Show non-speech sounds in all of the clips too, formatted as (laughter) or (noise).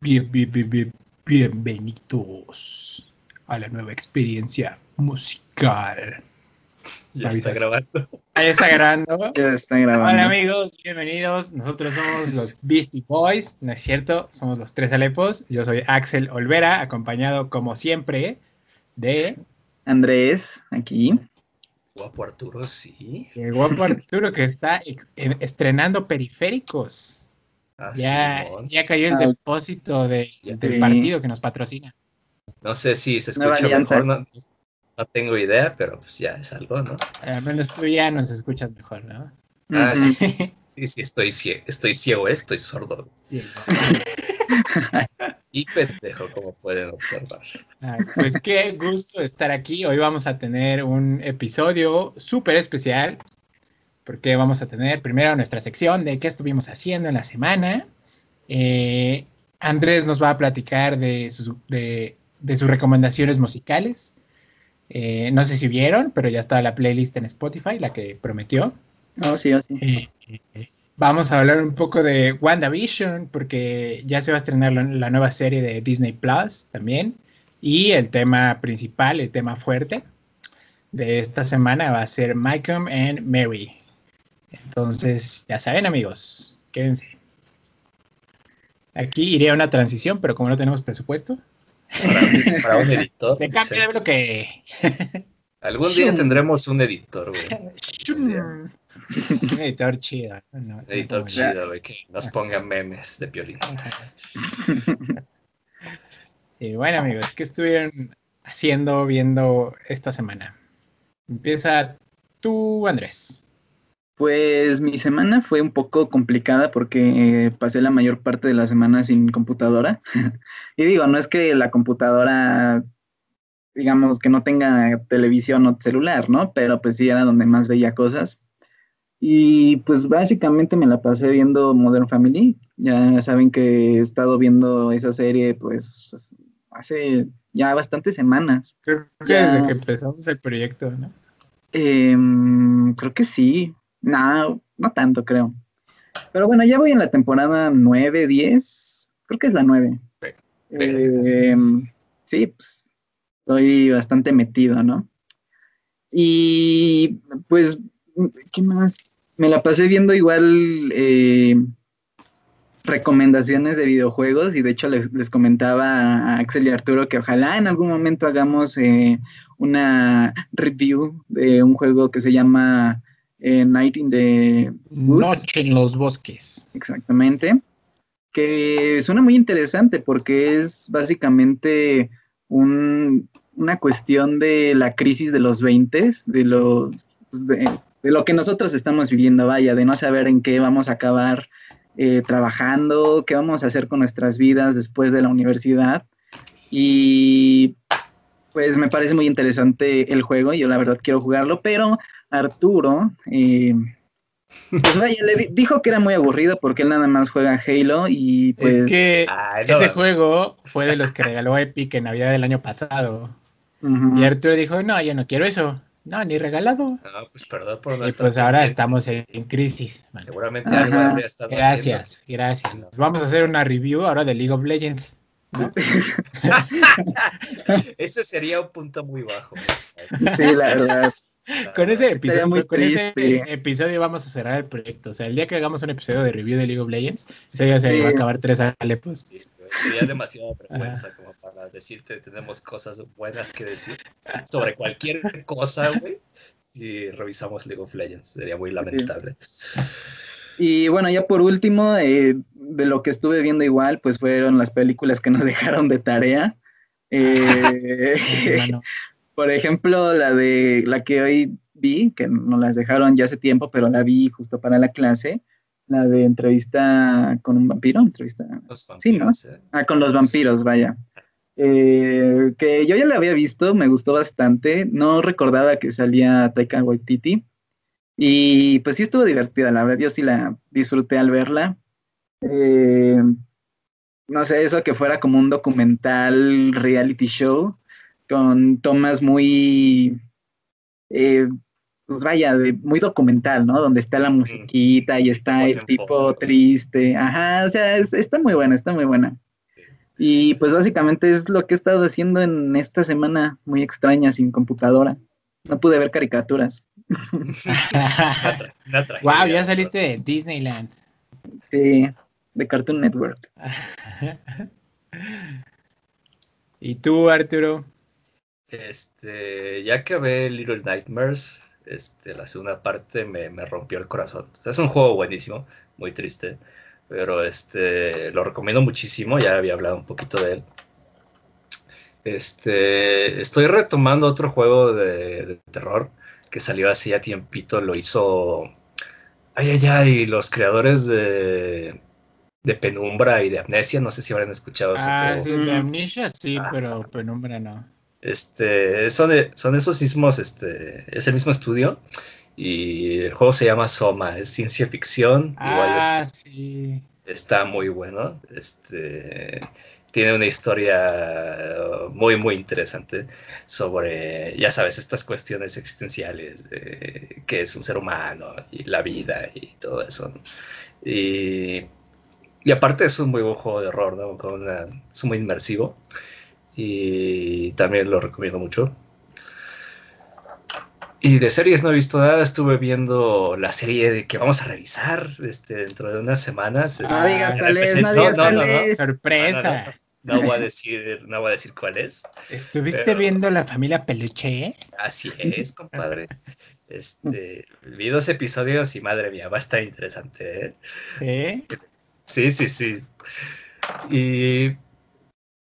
Bien, bien, bien, bien, bienvenidos a la nueva experiencia musical. Ya está grabando. Ahí está grabando. (laughs) Ya está grabando. Hola amigos, bienvenidos. Nosotros somos los Beastie Boys, ¿no es cierto? Somos los tres Alepos. Yo soy Axel Olvera, acompañado como siempre de Andrés, aquí. Guapo Arturo, sí. el guapo Arturo que está estrenando periféricos. Ah, Ya, Simón. ya cayó el Ah, depósito de- del sí. partido que nos patrocina. No sé si se escucha mejor, no, no tengo idea, pero pues ya es algo, ¿no? Al menos tú ya nos escuchas mejor, ¿no? Ah, Ujú. sí. Sí, (laughs) sí, estoy ciego, estoy ciego, eh, estoy sordo (laughs) y pendejo, como pueden observar. Ah, Pues qué gusto estar aquí. Hoy vamos a tener un episodio súper especial porque vamos a tener primero nuestra sección de qué estuvimos haciendo en la semana. Eh, Andrés nos va a platicar de sus, de, de sus recomendaciones musicales. Eh, no sé si vieron, pero ya está la playlist en Spotify, la que prometió. Oh, sí, oh, sí. Eh, vamos a hablar un poco de WandaVision, porque ya se va a estrenar la, la nueva serie de Disney Plus también. Y el tema principal, el tema fuerte de esta semana va a ser Malcolm and Mary. Entonces, ya saben, amigos, quédense. Aquí iría una transición, pero como no tenemos presupuesto, Para, para un editor. (laughs) se cambia de bloque. Algún día tendremos un editor, güey. Un editor chido. ¿no? Editor no, chido, güey, que nos ponga memes de violín. (laughs) Y bueno, amigos, ¿qué estuvieron haciendo, viendo esta semana? Empieza tú, Andrés. Pues mi semana fue un poco complicada porque eh, pasé la mayor parte de la semana sin computadora. (laughs) y digo, no es que la computadora, digamos, que no tenga televisión o celular, ¿no? Pero pues sí era donde más veía cosas. Y pues básicamente me la pasé viendo Modern Family. Ya saben que he estado viendo esa serie pues hace ya bastantes semanas. Creo que Ya. desde que empezamos el proyecto, ¿no? Em, creo que sí. No, no tanto, creo. Pero bueno, ya voy en la temporada 9, 10. Creo que es la 9. Ve- Em, sí, pues estoy bastante metido, ¿no? Y pues, ¿qué más? Me la pasé viendo igual eh, recomendaciones de videojuegos y de hecho les, les comentaba a Axel y Arturo que ojalá en algún momento hagamos eh, una review de un juego que se llama eh, Night in the Woods. Noche en los bosques. Exactamente. Que suena muy interesante porque es básicamente un- una cuestión de la crisis de los 20, de lo, pues, de, de lo que nosotros estamos viviendo, vaya, de no saber en qué vamos a acabar eh, trabajando, qué vamos a hacer con nuestras vidas después de la universidad. Y pues me parece muy interesante el juego, yo la verdad quiero jugarlo, pero Arturo... eh, pues vaya, le di- dijo que era muy aburrido porque él nada más juega Halo y pues... es que Ay, no, ese juego fue de los que regaló Epic en Navidad del año pasado. Y Arturo dijo, no, yo no quiero eso. No, ni regalado. No, pues perdón por no Y pues ahora estamos en, crisis. man. Seguramente Ajá. algo habría estado Gracias, gracias. Vamos a hacer una review ahora de League of Legends. ¿no? haciendo. (laughs) (laughs) Ese sería un punto muy bajo. sí, la verdad. Con ese episodio, muy con ese triste. episodio vamos a cerrar el proyecto. O sea, el día que hagamos un episodio de review de League of Legends, día se Sí. va a acabar tres alepos. Sí, Sería demasiada vergüenza como para decirte tenemos cosas buenas que decir sobre cualquier cosa, güey. Si revisamos League of Legends, sería muy lamentable. Y bueno, ya por último, eh, de lo que estuve viendo igual, pues fueron las películas que nos (laughs) dejaron de tarea. (laughs) Eh, Hermano. Por ejemplo, la de la que hoy vi, que nos las dejaron ya hace tiempo, pero la vi justo para la clase, la de entrevista con un vampiro, entrevista Los Sí, ¿no? ¿eh? Ah, con los vampiros, vaya. Eh, que yo ya la había visto, me gustó bastante. No recordaba que salía Taika Waititi. Y pues sí estuvo divertida, la verdad. Yo sí la disfruté al verla. Eh, no sé, eso que fuera como un documental reality show con tomas muy, eh, pues vaya, de- muy documental, ¿no? Donde está la musiquita y está el tipo fotos. triste. Ajá, o sea, es- está muy buena, está muy buena. Y pues básicamente es lo que he estado haciendo en esta semana muy extraña sin computadora. No pude ver caricaturas. (laughs) wow, ya saliste de Disneyland. Sí, de Cartoon Network. (laughs) ¿Y tú, Arturo? Este, ya que ve Little Nightmares, este, la segunda parte me, me rompió el corazón. es un juego buenísimo, muy triste, pero este, lo recomiendo muchísimo, ya había hablado un poquito de él. Este, estoy retomando otro juego de, terror que salió hace ya tiempito, lo hizo... Ay, ay, ay, los creadores de, de Penumbra y de Amnesia, no sé si habrán escuchado ah, Sí, de Amnesia sí, pero Penumbra no. Este, son, son esos mismos, este, es el mismo estudio y el juego se llama Soma, es ciencia ficción. Ah, sí. Está muy bueno. Este, tiene una historia muy, muy interesante sobre, ya sabes, estas cuestiones existenciales de qué es un ser humano y la vida y todo eso. Y, y, aparte es un muy buen juego de horror, ¿no? Con una, es muy inmersivo y también lo recomiendo mucho. Y de series no he visto nada, estuve viendo la serie de que vamos a revisar este, dentro de unas semanas. No este, digas cuál es, no digas cuál es. Sorpresa. No, voy a decir, no voy a decir cuál es. ¿Estuviste viendo la familia Peluche? Así es, compadre. Este, vi dos episodios y madre mía, va a estar interesante. ¿eh? Sí, sí, sí. Y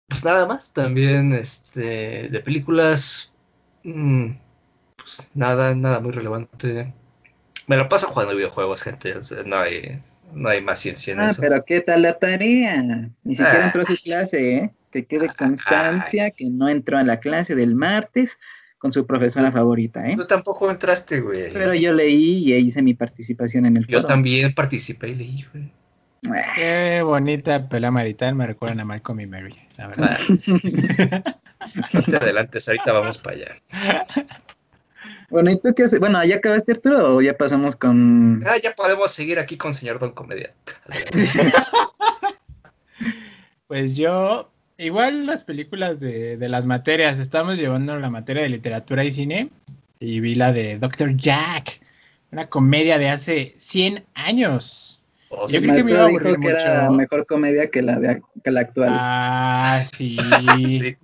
pues nada más, también este, de películas, mm, pues nada, nada muy relevante. Me lo paso jugando videojuegos, gente, no hay, no hay más ciencia en ah, pero ¿qué tal la tarea? Ni siquiera ah. entró a su clase, ¿eh? Que quede (laughs) constancia que no entró a la clase del martes con su profesora favorita, ¿eh? Tú tampoco entraste, güey. Pero yo leí y hice mi participación en el Yo también participé y leí, güey. Qué bonita pelea marital, me recuerdan a Malcolm y Mary, la verdad. adelante, ahorita vamos para allá. Bueno, ¿y tú qué haces? Bueno, ¿ya acabaste Arturo o ya pasamos con...? Ah, ya podemos seguir aquí con señor Don Comediante. (laughs) pues yo, igual las películas de, de, las materias, estamos llevando la materia de literatura y cine y vi la de Dr. Jack, una comedia de hace 100 años. Yo creo que me iba a dijo que era mejor comedia que la, de, que la actual. Ah, (laughs) sí.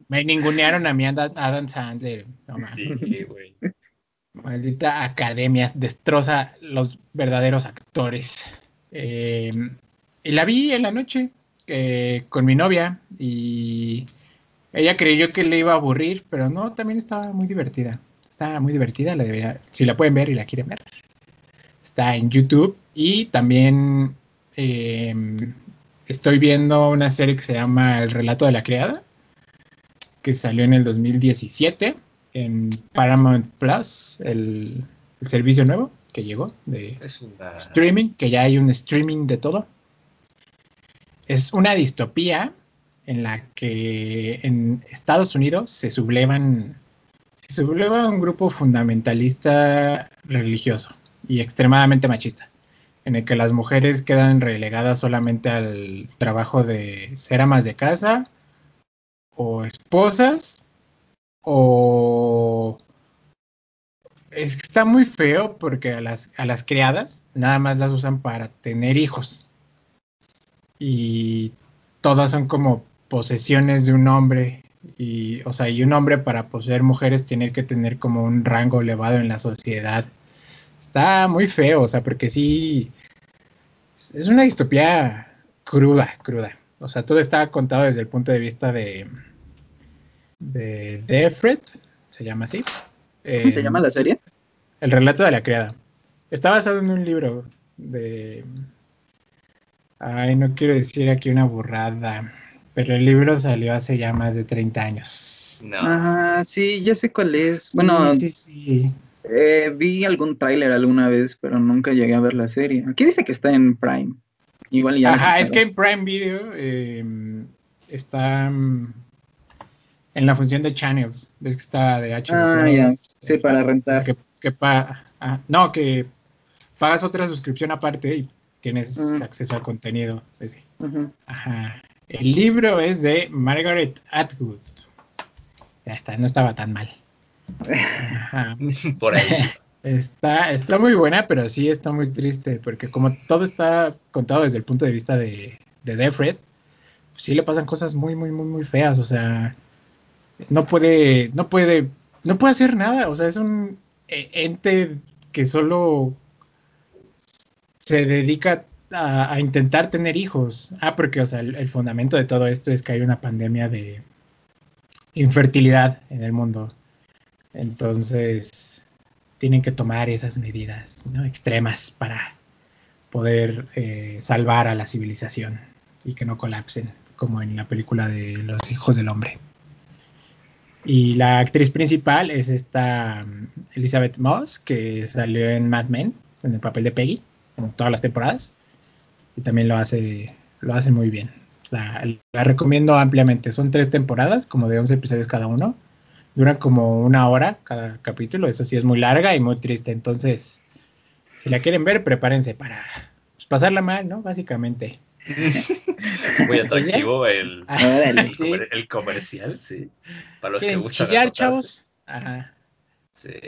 Me ningunearon a mí Adam Sandler. No, sí, güey. Maldita academia, destroza los verdaderos actores. Eh, y la vi en la noche eh, con mi novia y ella creyó que le iba a aburrir, pero no, también estaba muy divertida. Está muy divertida, la debería, si la pueden ver y la quieren ver. Está en YouTube y también Em, estoy viendo una serie que se llama El relato de la criada, que salió en el 2017 en Paramount Plus, el, servicio nuevo que llegó de streaming, que ya hay un streaming de todo. Es una distopía en la que en Estados Unidos se sublevan, se subleva un grupo fundamentalista religioso y extremadamente machista en el que las mujeres quedan relegadas solamente al trabajo de ser amas de casa o esposas o está muy feo porque a las, a las criadas nada más las usan para tener hijos. Y todas son como posesiones de un hombre y o sea y un hombre para poseer mujeres tiene que tener como un rango elevado en la sociedad está muy feo, o sea, porque sí, es una distopía cruda, cruda. O sea, todo está contado desde el punto de vista de, de Defred, se llama así. ¿Cómo se llama la serie? El relato de la criada. Está basado en un libro de... Ay, no quiero decir aquí una burrada, pero el libro salió hace ya más de 30 años. No. Ajá, sí, ya sé cuál es. Bueno, sí, sí. Eh, vi algún tráiler alguna vez, pero nunca llegué a ver la serie. Aquí dice que está en Prime. Igual ya. Ajá, es que en Prime Video em, está mm, en la función de channels. Ves que está de HBO. Ah, ya. Sí, para rentar. Que, ah, no, que pagas otra suscripción aparte y tienes mm. acceso al contenido. Ajá. El libro es de Margaret Atwood. Ya está, no estaba tan mal. Ajá. (laughs) Por ahí. Está, está muy buena, pero sí está muy triste, porque como todo está contado desde el punto de vista de, de Defred, pues sí le pasan cosas muy, muy, muy, muy feas. O sea, no puede, no puede, no puede hacer nada. O sea, es un e, ente que solo se dedica a, intentar tener hijos. Ah, porque, o sea, el, fundamento de todo esto es que hay una pandemia de infertilidad en el mundo. Entonces, tienen que tomar esas medidas extremas para poder eh, salvar a la civilización y que no colapsen, como en la película de Los Hijos del Hombre. Y la actriz principal es esta mm, Elizabeth Moss, que salió en Mad Men, en el papel de Peggy, en todas las temporadas. Y también lo hace, lo hace muy bien. La, la recomiendo ampliamente. Son tres temporadas, como de 11 episodios cada uno. Duran como una hora cada capítulo. Eso sí es muy larga y muy triste. Entonces, si la quieren ver, prepárense para pues, pasarla mal, ¿no? Básicamente. (laughs) Muy atractivo (laughs) el, el, comercial, sí. Para los que gustan. Chillar, chavos. Ajá. Sí.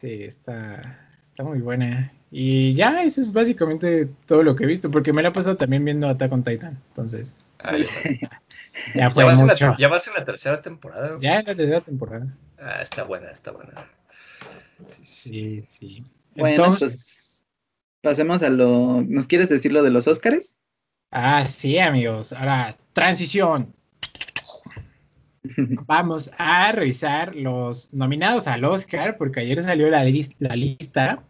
Sí, está, está muy buena. Y ya, eso es básicamente todo lo que he visto, porque me la he pasado también viendo Attack on Titan. Entonces. Ah, (laughs) ya, fue vas mucho. La, ya vas en la tercera temporada. Ya en la tercera temporada. Ah, está buena, está buena. Sí, sí. Bueno, Entonces, pues pasemos a lo. ¿Nos quieres decir lo de los Óscares? Ah, sí, amigos. Ahora, transición. (laughs) Vamos a revisar los nominados al Oscar, porque ayer salió la, la lista,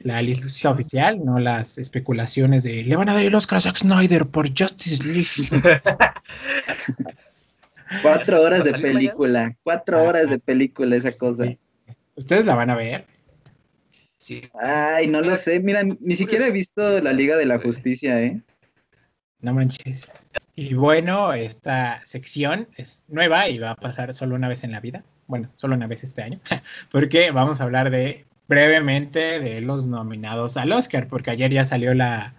la lista oficial, no las especulaciones de le van a dar el Oscar a Zack Snyder por Justice League. (laughs) cuatro horas de película, cuatro horas de película esa cosa. ¿Ustedes la van a ver? Sí. Ay, no lo sé. Mira, ni siquiera he visto la Liga de la Justicia, ¿eh? No manches. Y bueno, esta sección es nueva y va a pasar solo una vez en la vida. Bueno, solo una vez este año. (laughs) Porque vamos a hablar de brevemente de los nominados al Oscar, porque ayer ya salió la,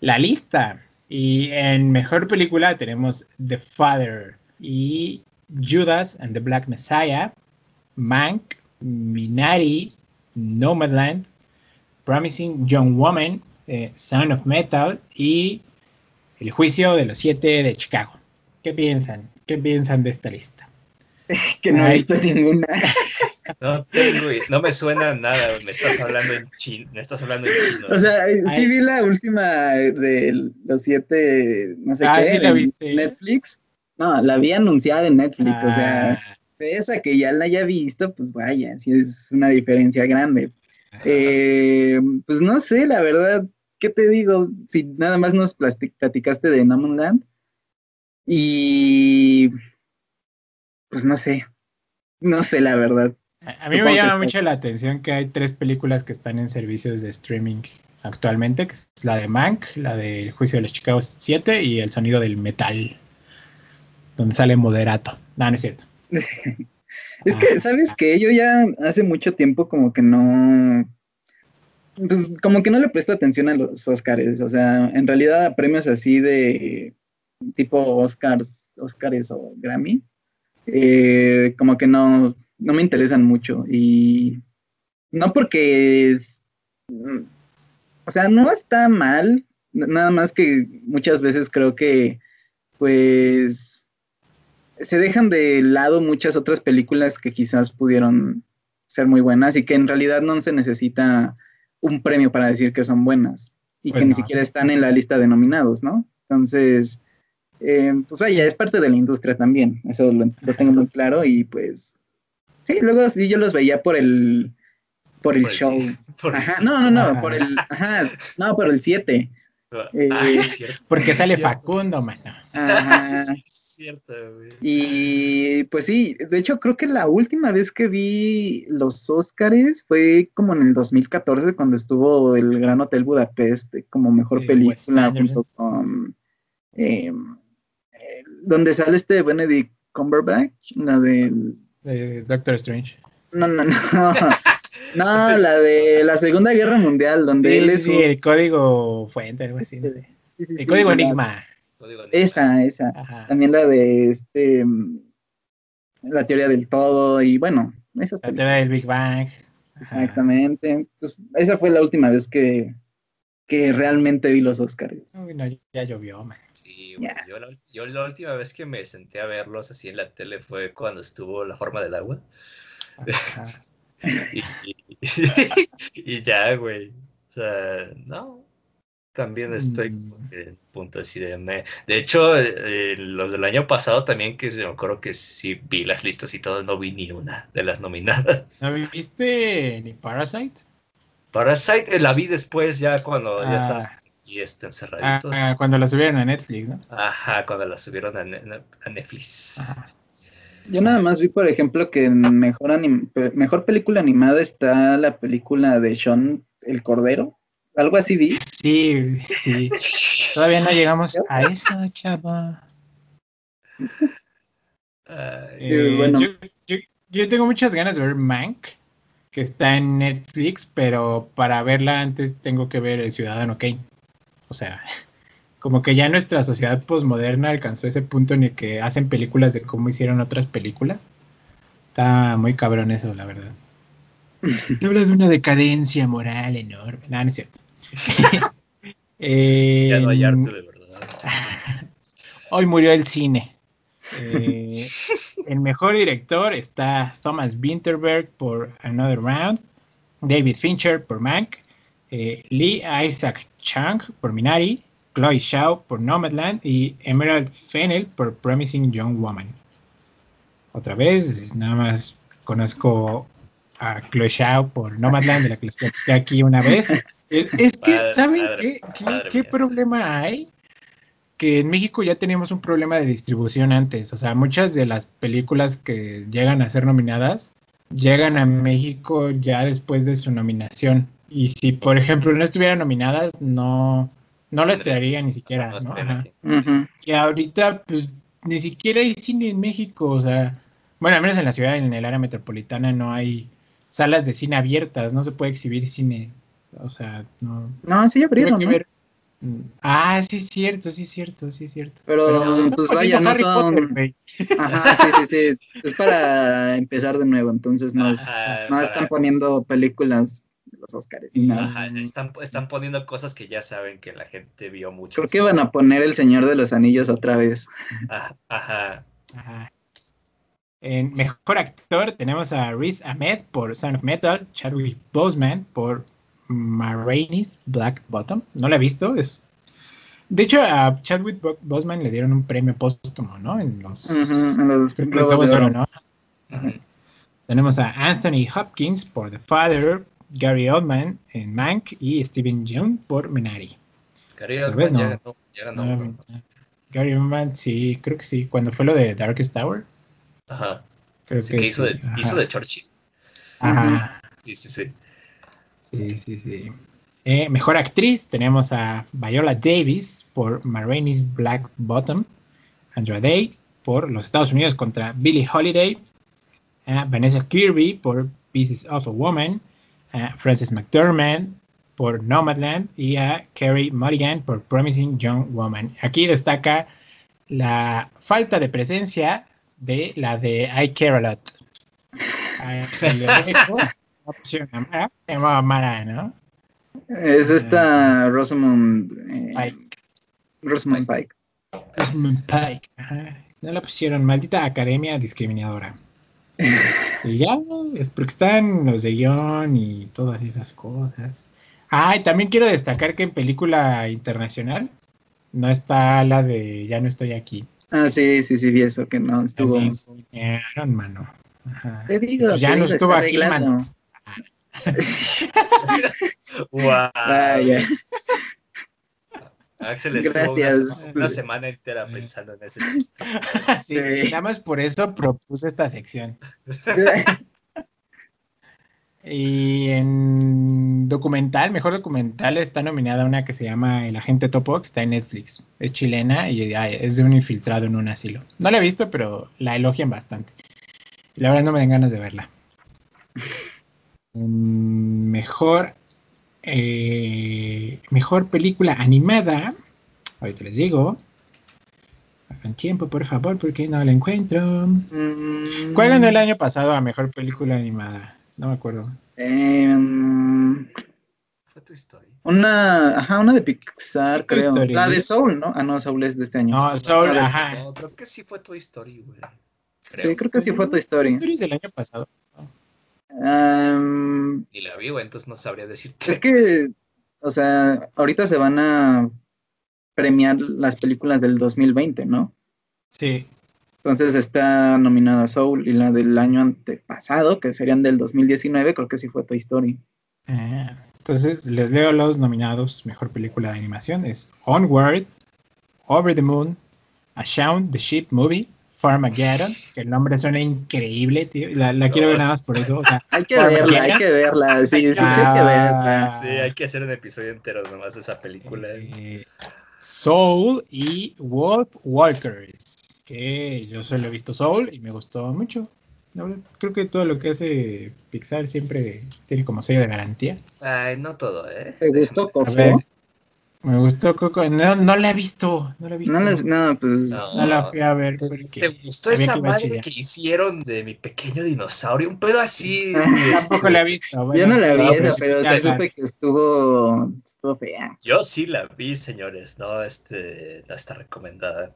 la lista. Y en mejor película tenemos The Father y Judas and the Black Messiah, Mank, Minari, Nomadland, Promising Young Woman, eh, Son of Metal y el juicio de los siete de Chicago. ¿Qué piensan? ¿Qué piensan de esta lista? (laughs) que no he visto ninguna. (laughs) No, tengo, no me suena nada, me estás hablando en chino, me estás hablando en chino. O sea, sí vi la última de los siete, no sé ah, qué, la Netflix. No, la vi anunciada en Netflix, o sea, ah. esa que ya la haya visto, pues vaya, sí es una diferencia grande. Eh, pues no sé, la verdad, ¿qué te digo? Si nada más nos platicaste de No Land y pues no sé, no sé la verdad. A, mí me llama mucho la atención que hay tres películas que están en servicios de streaming actualmente, que es la de Mank, la del Juicio de los Chicago 7 y El Sonido del Metal, donde sale Moderato. No, no es cierto. (laughs) es que, ¿sabes qué? Yo ya hace mucho tiempo como que no pues como que no le presto atención a los Oscars, o sea, en realidad a premios así de tipo Oscars, Oscars o Grammy, eh, como que no, no me interesan mucho y no porque, es, o sea, no está mal, nada más que muchas veces creo que pues se dejan de lado muchas otras películas que quizás pudieron ser muy buenas y que en realidad no se necesita un premio para decir que son buenas y pues que ni siquiera están en la lista de nominados, ¿no? Entonces, eh, pues vaya, es parte de la industria también, eso lo, tengo muy claro y pues, sí, luego sí yo los veía por el, por el show. (laughs) ajá, no, no, no, por el, ajá, no, por el 7. Ah, eh, (laughs) porque sale Facundo, mano. (laughs) Ajá. Y pues sí, de hecho creo que la última vez que vi los Óscares fue como en el 2014 cuando estuvo el Gran Hotel Budapest como mejor película junto con em, donde sale este Benedict Cumberbatch, la de Doctor Strange. No, no, no. (laughs) no, la de la Segunda Guerra Mundial, donde él es sí, el código fuente, algo así. el código Enigma. Código Enigma. Esa, esa. Ajá. También la de este la teoría del todo y bueno, esas La películas. teoría del Big Bang. Ajá. Exactamente. Pues, esa fue la última vez que, que realmente vi los Oscars. Uy, no, ya llovió, man. Sí, güey, yo, la, yo la última vez que me senté a verlos así en la tele fue cuando estuvo La Forma del Agua. (laughs) Y, y- y ya, güey. O sea, no. También estoy Mm. en punto así de me- De hecho, eh, los del año pasado también, que se me acuerdo que sí vi las listas y todo, no vi ni una de las nominadas. ¿No viste ni Parasite? Parasite eh, la vi después, ya cuando ya estaban Aquí este, encerraditos. ah, cuando la subieron a Netflix, ¿no? Ajá, cuando la subieron a, Ne- a Netflix. Ajá. Yo nada más vi, por ejemplo, que en mejor, anim- mejor película animada está la película de Sean el Cordero. Algo así vi. Sí, sí. Todavía no llegamos a eso, chava. Eh, bueno. yo, yo- yo tengo muchas ganas de ver Mank, que está en Netflix, pero para verla antes tengo que ver El Ciudadano Kane. O sea, (laughs) como que ya nuestra sociedad posmoderna alcanzó ese punto en el que hacen películas de cómo hicieron otras películas. Está muy cabrón eso, la verdad. (laughs) Te habla de una decadencia moral enorme. No, no es cierto. (laughs) Eh, ya no hay arte de verdad. Hoy murió el cine. Eh, el mejor director está Thomas Winterberg por Another Round, David Fincher por Mank, eh, Lee Isaac Chung por Minari, Chloe Shaw por Nomadland y Emerald Fennell por Promising Young Woman. Otra vez, nada más conozco a Chloe Shaw por Nomadland, de la que les platiqué aquí una vez. (laughs) Eh, Es que, Padre, ¿saben qué, problema hay? Que en México ya teníamos un problema de distribución antes. O sea, muchas de las películas que llegan a ser nominadas llegan a México ya después de su nominación. Y si, por ejemplo, no estuvieran nominadas, no, no lo estrenaría ni siquiera. Y ahorita, pues, ni siquiera hay cine en México. O sea, bueno, al menos en la ciudad, en el área metropolitana, no hay salas de cine abiertas. No se puede exhibir cine. O sea, no. No, sí abrieron, que ¿no? ver. Mm, Ah, sí es cierto, sí es cierto, sí es cierto. Pero, están pues, vaya, no Harry son- Potter. Ajá, sí, sí, sí. Es para empezar de nuevo, entonces no, es- Ajá, no están poniendo películas los Oscars. Ajá, están, están poniendo cosas que ya saben que la gente vio mucho. Creo que van a poner El Señor de los Anillos otra vez. Ajá, ajá. Ajá. En mejor actor tenemos a Riz Ahmed por Sound of Metal, Chadwick Boseman por Marraine's Black Bottom. No la he visto. Es... De hecho, a Chadwick Bo- Boseman le dieron un premio póstumo, ¿no? En los, Ujú, en los los Globos Globos de de Oro. ¿no? Tenemos a Anthony Hopkins por The Father, Gary Oldman en Mank y Steven Yeun por Minari. Gary Oldman ya no. ya No. Gary Oldman, sí, creo que sí. Cuando fue lo de Darkest Tower, Ajá. creo que hizo de, sí. Ajá. hizo de Churchill. Ajá. Sí, sí, sí. Sí, sí, sí. Eh, mejor actriz tenemos a Viola Davis por Marraine's Black Bottom, Andra Day por los Estados Unidos contra Billie Holiday, a Vanessa Kirby por Pieces of a Woman, a Frances McDermott por Nomadland y a Carrie Mulligan por Promising Young Woman. Aquí destaca la falta de presencia de la de I Care a Lot. Ahí (laughs) se lo dejo. No pusieron a Mara, se llamaba Mara, ¿no? Es esta Rosamund eh, Pike. Rosamund Pike. Rosamund Pike. Ajá. No la pusieron, maldita academia discriminadora. (laughs) Y ya, es porque están los de guion y todas esas cosas. Ah, y también quiero destacar que en película internacional no está la de Ya no estoy aquí. Ah, sí, sí, sí, vi eso, que no estuvo. También mano. Ajá. Te digo, Pues ya te no digo, estuvo aquí, arreglado. mano. Wow. (laughs) (laughs) Vaya. Axel estuvo una, Gracias. una semana entera pensando en ese chiste. (laughs) Sí, Sí. nada más por eso propuse esta sección. (laughs) Y en documental, mejor documental, está nominada una que se llama El Agente Topo, que está en Netflix. Es chilena y ay, es de un infiltrado en un asilo. No la he visto, pero la elogian bastante. Y la verdad no me dan ganas de verla. En mejor, eh, mejor película animada, ahorita les digo, Un tiempo, por favor, porque no la encuentro. Mm, ¿Cuál ganó el año pasado a mejor película animada? No me acuerdo. em, Fue tu historia. una, ajá, una de Pixar, creo. Story. La de Soul, ¿no? Ah, no, Soul es de este año. No, Soul, ajá. No, creo que sí fue Toy Story, güey. Sí, creo que sí fue Toy Story. Toy Story es del año pasado. Em, Ni la vi, güey, entonces no sabría es decirte. que, o sea, ahorita se van a premiar las películas del 2020, ¿no? Sí. Entonces está nominada Soul y la del año antepasado, que serían del 2019, creo que sí fue Toy Story. Ah, entonces, les leo los nominados mejor película de animación. Es Onward, Over the Moon, A Shaun the Sheep Movie, Farmageddon, que el nombre suena increíble, tío. La, la quiero ver nada más por eso. O sea, (laughs) Hay que verla, hay que verla, sí, sí, sí, hay que verla. Sí, hay que hacer un episodio entero nomás de esa película. eh, Soul y Wolf Walkers, que yo solo he visto Soul y me gustó mucho. Creo que todo lo que hace Pixar siempre tiene como sello de garantía. Ay, no todo, ¿eh? ¿Te gustó Coco? Me gustó Coco. No, no la he visto, no la he visto. No, les- no, pues No. No la fui a ver ¿Te, porque te gustó esa que madre chillar. que hicieron de mi pequeño dinosaurio? Un pedo así. (laughs) Tampoco la he visto. yo bueno, no la vi no, esa, pues, pero ya se supe que estuvo, estuvo fea. Yo sí la vi, señores, ¿no? Este, no está recomendada.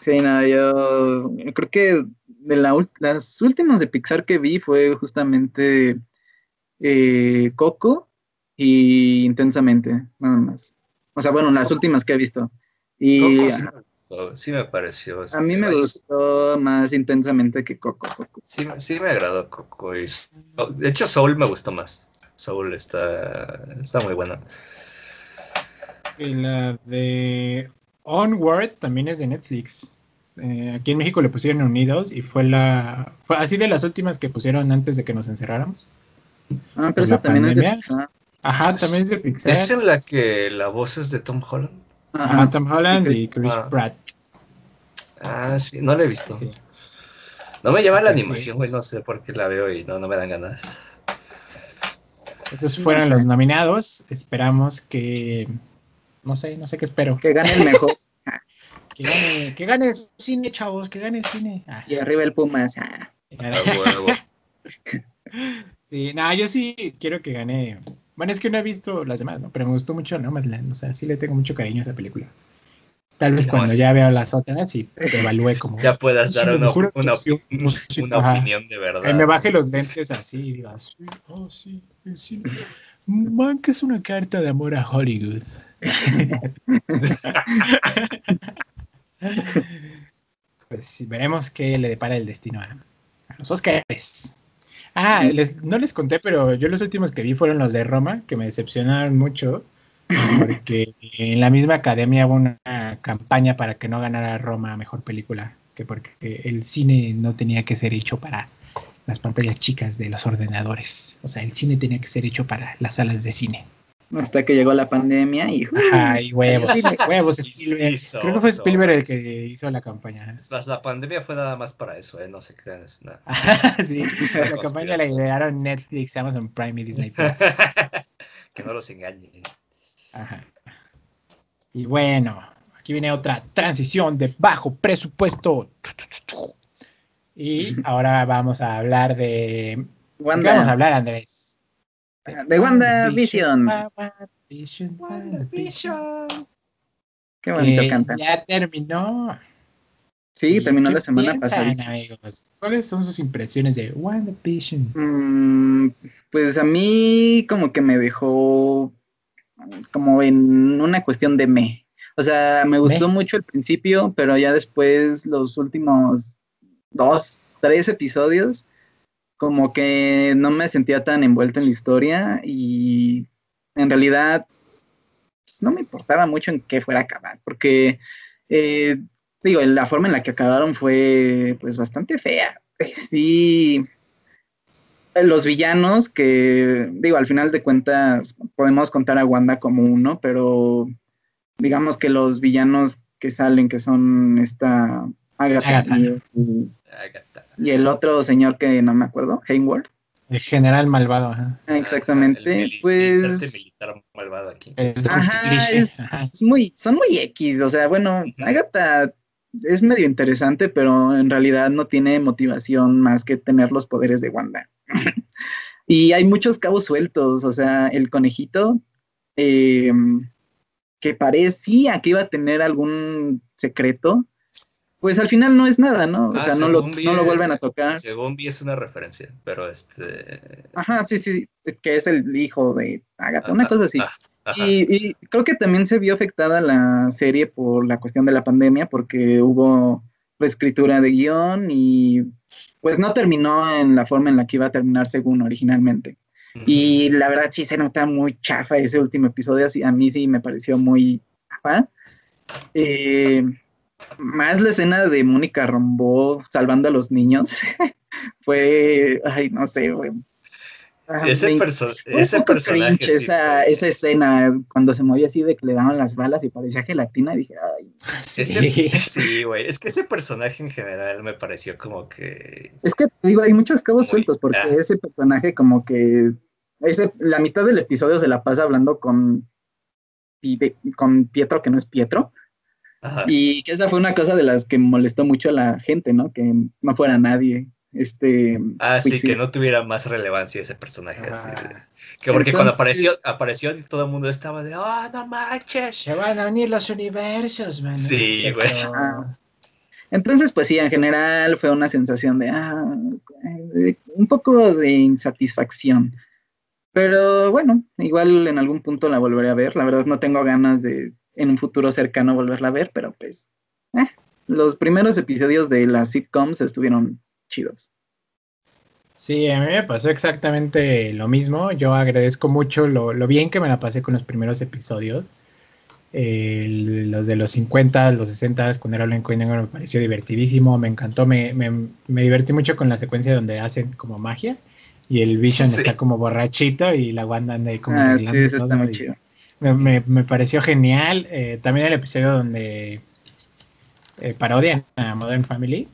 Sí, no, yo creo que de la las últimas de Pixar que vi fue justamente eh, Coco y Intensamente, nada más. O sea, bueno, las últimas que he visto. Y Coco sí me gustó, sí me pareció. a mí me este, gustó más intensamente que Coco. Coco. Sí, sí me agradó Coco. y- de hecho, Soul me gustó más. Soul está, está muy buena. Y la de Onward también es de Netflix. Eh, aquí en México le pusieron Unidos y fue la. Fue así de las últimas que pusieron antes de que nos encerráramos. Ah, pero ¿Por esa la también es de pandemia? Pixar. Ajá, también es de Pixar. ¿Es en la que la voz es de Tom Holland? Ajá, Ajá. Tom Holland Y y Chris Ah. Pratt. Ah, sí, no la he visto. Sí. No me llama la animación, güey, no sé por qué la veo y no, no me dan ganas. Esos No fueron sé. los nominados. Esperamos que. No sé, no sé qué espero. Que gane el mejor. (laughs) Que gane, que gane cine, chavos, que gane cine. Ah, y arriba el Pumas. ah. A huevo. (laughs) Sí, no, yo sí quiero que gane. Bueno, es que no he visto las demás, ¿no? Pero me gustó mucho Nomadland. O sea, sí le tengo mucho cariño a esa película. Tal vez No, cuando sí. ya veo las otras y te evalúe (laughs) como. Ya puedas Sí, dar una, sí, sí, opinión de verdad. Que me baje los lentes así y diga, sí, oh, sí, cine. Man, que es una carta de amor a Hollywood. (laughs) pues sí, veremos qué le depara el destino a, a los Oscars. Ah, les- no les conté, pero yo los últimos que vi fueron los de Roma, que me decepcionaron mucho, porque en la misma academia hubo una campaña para que no ganara Roma mejor película, que porque el cine no tenía que ser hecho para las pantallas chicas de los ordenadores. O sea, el cine tenía que ser hecho para las salas de cine. Hasta que llegó la pandemia y Ay, huevos, Sí, huevos, Spielberg. hizo, Creo que fue Spielberg el que hizo la campaña. La pandemia fue nada más para eso, ¿eh? No se crean, es nada. (laughs) sí, la campaña la idearon Netflix, Amazon Prime y Disney Plus. (laughs) que no los engañen. Ajá. Y bueno, aquí viene otra transición de bajo presupuesto. Y ahora vamos a hablar de. ¿De qué vamos a hablar, Andrés? De WandaVision. WandaVision, WandaVision. Qué bonito que canta. Ya terminó. Sí, ¿Y terminó la semana piensan, pasada. amigos? ¿Cuáles son sus impresiones de WandaVision? Mm, pues a mí como que me dejó como en una cuestión de me. O sea, me gustó mucho el principio, pero ya después los últimos dos, tres episodios, como que no me sentía tan envuelto en la historia y en realidad pues, no me importaba mucho en qué fuera a acabar, porque eh, digo, la forma en la que acabaron fue pues bastante fea. (laughs) Sí, los villanos que, digo, al final de cuentas podemos contar a Wanda como uno, pero digamos que los villanos que salen, que son esta Agatha, Agatha. Y, y-. y el otro señor que no me acuerdo, Hayward, El general malvado, ajá. Exactamente, pues... militar malvado aquí. Ajá, es, muy, son muy X, o sea, bueno, Agatha es medio interesante, pero en realidad no tiene motivación más que tener los poderes de Wanda. (laughs) y hay muchos cabos sueltos, o sea, el conejito, eh, que parecía que iba a tener algún secreto, pues al final no es nada, ¿no? O ah, sea, no lo, no lo, vuelven a tocar. Según vi es una referencia, pero este... Ajá, sí, sí, que es el hijo de Agatha, una cosa así. Y, creo que también se vio afectada la serie por la cuestión de la pandemia, porque hubo reescritura de guion y pues no terminó en la forma en la que iba a terminar según originalmente. Y la verdad sí se nota muy chafa ese último episodio, así, a mí sí me pareció muy chafa. Eh, más la escena de Mónica Rombó salvando a los niños (laughs) fue, ay, no sé, güey. ese, ese personaje. esa, esa, escena cuando se movía así de que le daban las balas y parecía gelatina, dije, ay. (laughs) Sí, güey. Es que ese personaje en general me pareció como que. Es que digo, hay muchos cabos sueltos porque ese personaje, como que. Ese, la mitad del episodio se la pasa hablando con, con Pietro, que no es Pietro. Y que esa fue una cosa de las que molestó mucho a la gente, ¿no? Que no fuera nadie. Este, ah, sí, que no tuviera más relevancia ese personaje. que porque cuando apareció, apareció todo el mundo estaba de, oh, no manches. Se van a unir los universos, man. Sí, güey. Entonces, pues sí, en general fue una sensación de, ah, un poco de insatisfacción. Pero bueno, igual en algún punto la volveré a ver. La verdad no tengo ganas de en un futuro cercano volverla a ver, pero pues eh, los primeros episodios de las sitcoms estuvieron chidos. Sí, a mí me pasó exactamente lo mismo. Yo agradezco mucho lo, bien que me la pasé con los primeros episodios. los de los 50, los 60, cuando era blanco y negro, me pareció divertidísimo, me encantó, me, me, divertí mucho con la secuencia donde hacen como magia y el Vision está como borrachito y la Wanda anda ahí como... Ah, sí, eso está muy chido me, me, pareció genial. Eh, también el episodio donde eh, parodian a Modern Family.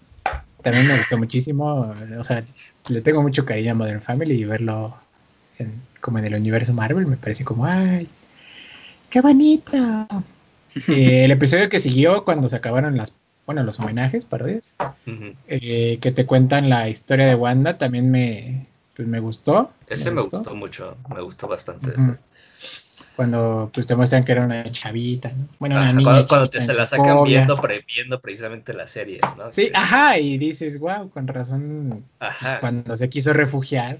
También me gustó muchísimo. O sea, le tengo mucho cariño a Modern Family y verlo como en el universo Marvel me parece como, ¡ay! ¡Qué bonito! (laughs) Eh, el episodio que siguió cuando se acabaron las, bueno, los homenajes, parodias, que te cuentan la historia de Wanda, también me, pues, me gustó. Ese me gustó, mucho, me gustó bastante cuando pues, te muestran que era una chavita, Bueno, una niña. Cuando, te se la sacan viendo, precisamente las series, ¿no? Sí, ajá, y dices, wow, con razón, pues, cuando se quiso refugiar,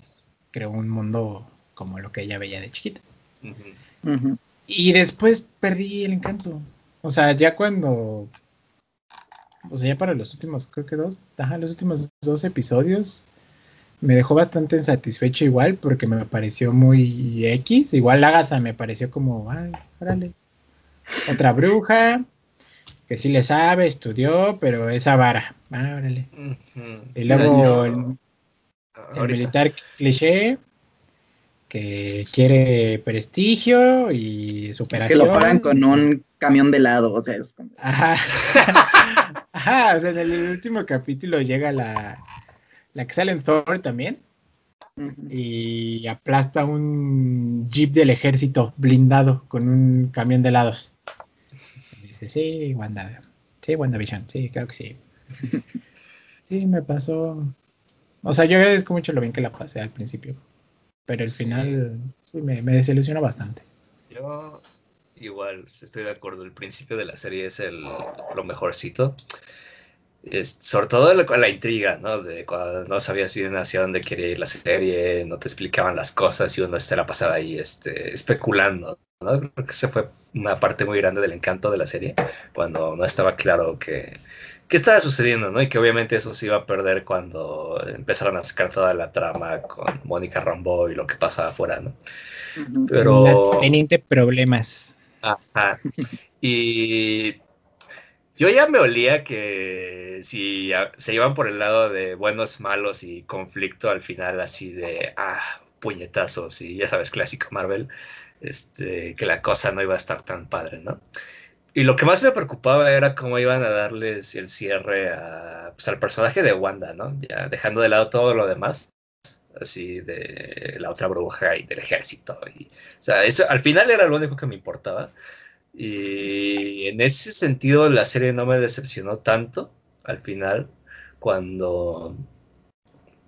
creó un mundo como lo que ella veía de chiquita. Y después perdí el encanto. O sea, ya cuando. O sea, ya para los últimos, creo que dos, ajá, los últimos dos episodios, me dejó bastante insatisfecho igual porque me pareció muy X. Igual Agatha me pareció como, ay, órale. Otra bruja que sí le sabe, estudió, pero esa vara. Ah, órale. Y luego el, militar cliché que quiere prestigio y superación. Que lo pagan con un camión de helado, o sea, es Ajá. (laughs) Ajá, o sea, en el último capítulo llega la la que sale en Thor también. Y aplasta un jeep del ejército blindado con un camión de helados. dice, sí, Wanda. Sí, WandaVision. Sí, creo que sí. (laughs) sí, me pasó. O sea, yo agradezco mucho lo bien que la pasé al principio. Pero al final sí me, me desilusionó bastante. Yo igual estoy de acuerdo. El principio de la serie es el, lo mejorcito sobre todo la, la, intriga, ¿no? De cuando no sabías bien hacia dónde quería ir la serie, no te explicaban las cosas y uno se la pasaba ahí este, especulando, ¿no? Creo que esa fue una parte muy grande del encanto de la serie, cuando no estaba claro que, qué estaba sucediendo, ¿no? Y que obviamente eso se iba a perder cuando empezaron a sacar toda la trama con Mónica Rambo y lo que pasaba afuera, ¿no? Pero... Teniente problemas. Ajá. Y yo ya me olía que si se iban por el lado de buenos, malos y conflicto al final así de, ah, puñetazos y ya sabes, clásico Marvel, este, que la cosa no iba a estar tan padre, ¿no? Y lo que más me preocupaba era cómo iban a darles el cierre a, pues, al personaje de Wanda, ¿no? Ya dejando de lado todo lo demás. así de la otra bruja y del ejército. O sea, eso al final era lo único que me importaba. Y en ese sentido la serie no me decepcionó tanto al final cuando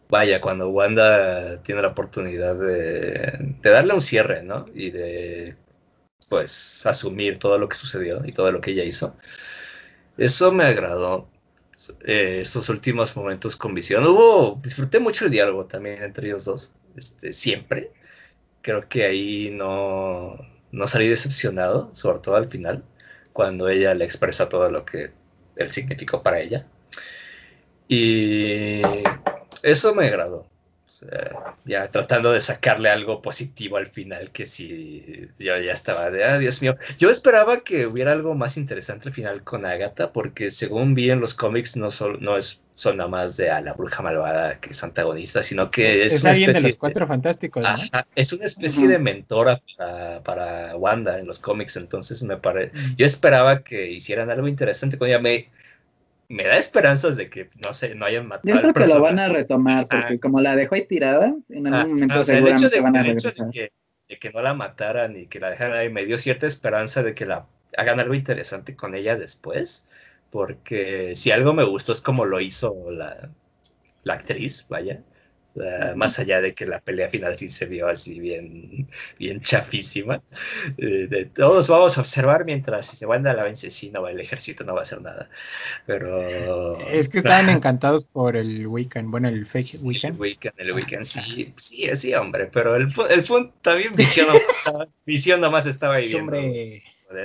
vaya, cuando Wanda tiene la oportunidad de, de, darle un cierre, ¿no? Y de, pues, asumir todo lo que sucedió y todo lo que ella hizo. Eso me agradó. Eh, estos últimos momentos con visión. Hubo, disfruté mucho el diálogo también entre ellos dos, este, siempre. Creo que ahí no, no salí decepcionado, sobre todo al final, cuando ella le expresa todo lo que él significó para ella. Y eso me agradó ya tratando de sacarle algo positivo al final, que si yo ya estaba de, ah, Dios mío. Yo esperaba que hubiera algo más interesante al final con Agatha, porque según vi en los cómics, no, no es son nada más de a la bruja malvada que es antagonista, sino que es, una especie de los cuatro fantásticos. es una especie de mentora para, para, Wanda en los cómics, entonces me parece. Yo esperaba que hicieran algo interesante con ella. Me, me da esperanzas de que, no sé, no hayan matado. Yo creo que lo van a retomar, porque como la dejó ahí tirada, en algún momento seguramente van a regresar. De que, de que, no la mataran y que la dejaran ahí, me dio cierta esperanza de que la hagan algo interesante con ella después, porque si algo me gustó es como lo hizo la, la actriz, vaya más allá de que la pelea final sí se vio así bien, bien chafísima. Eh, de, todos vamos a observar mientras si se van a la vence, sí, no, el ejército no va a hacer nada. Pero. Es que estaban encantados por el weekend, bueno, el fake weekend. El weekend, el weekend, sí, sí, sí, hombre, pero el, el punto también (laughs) visión, visión nomás estaba ahí viendo.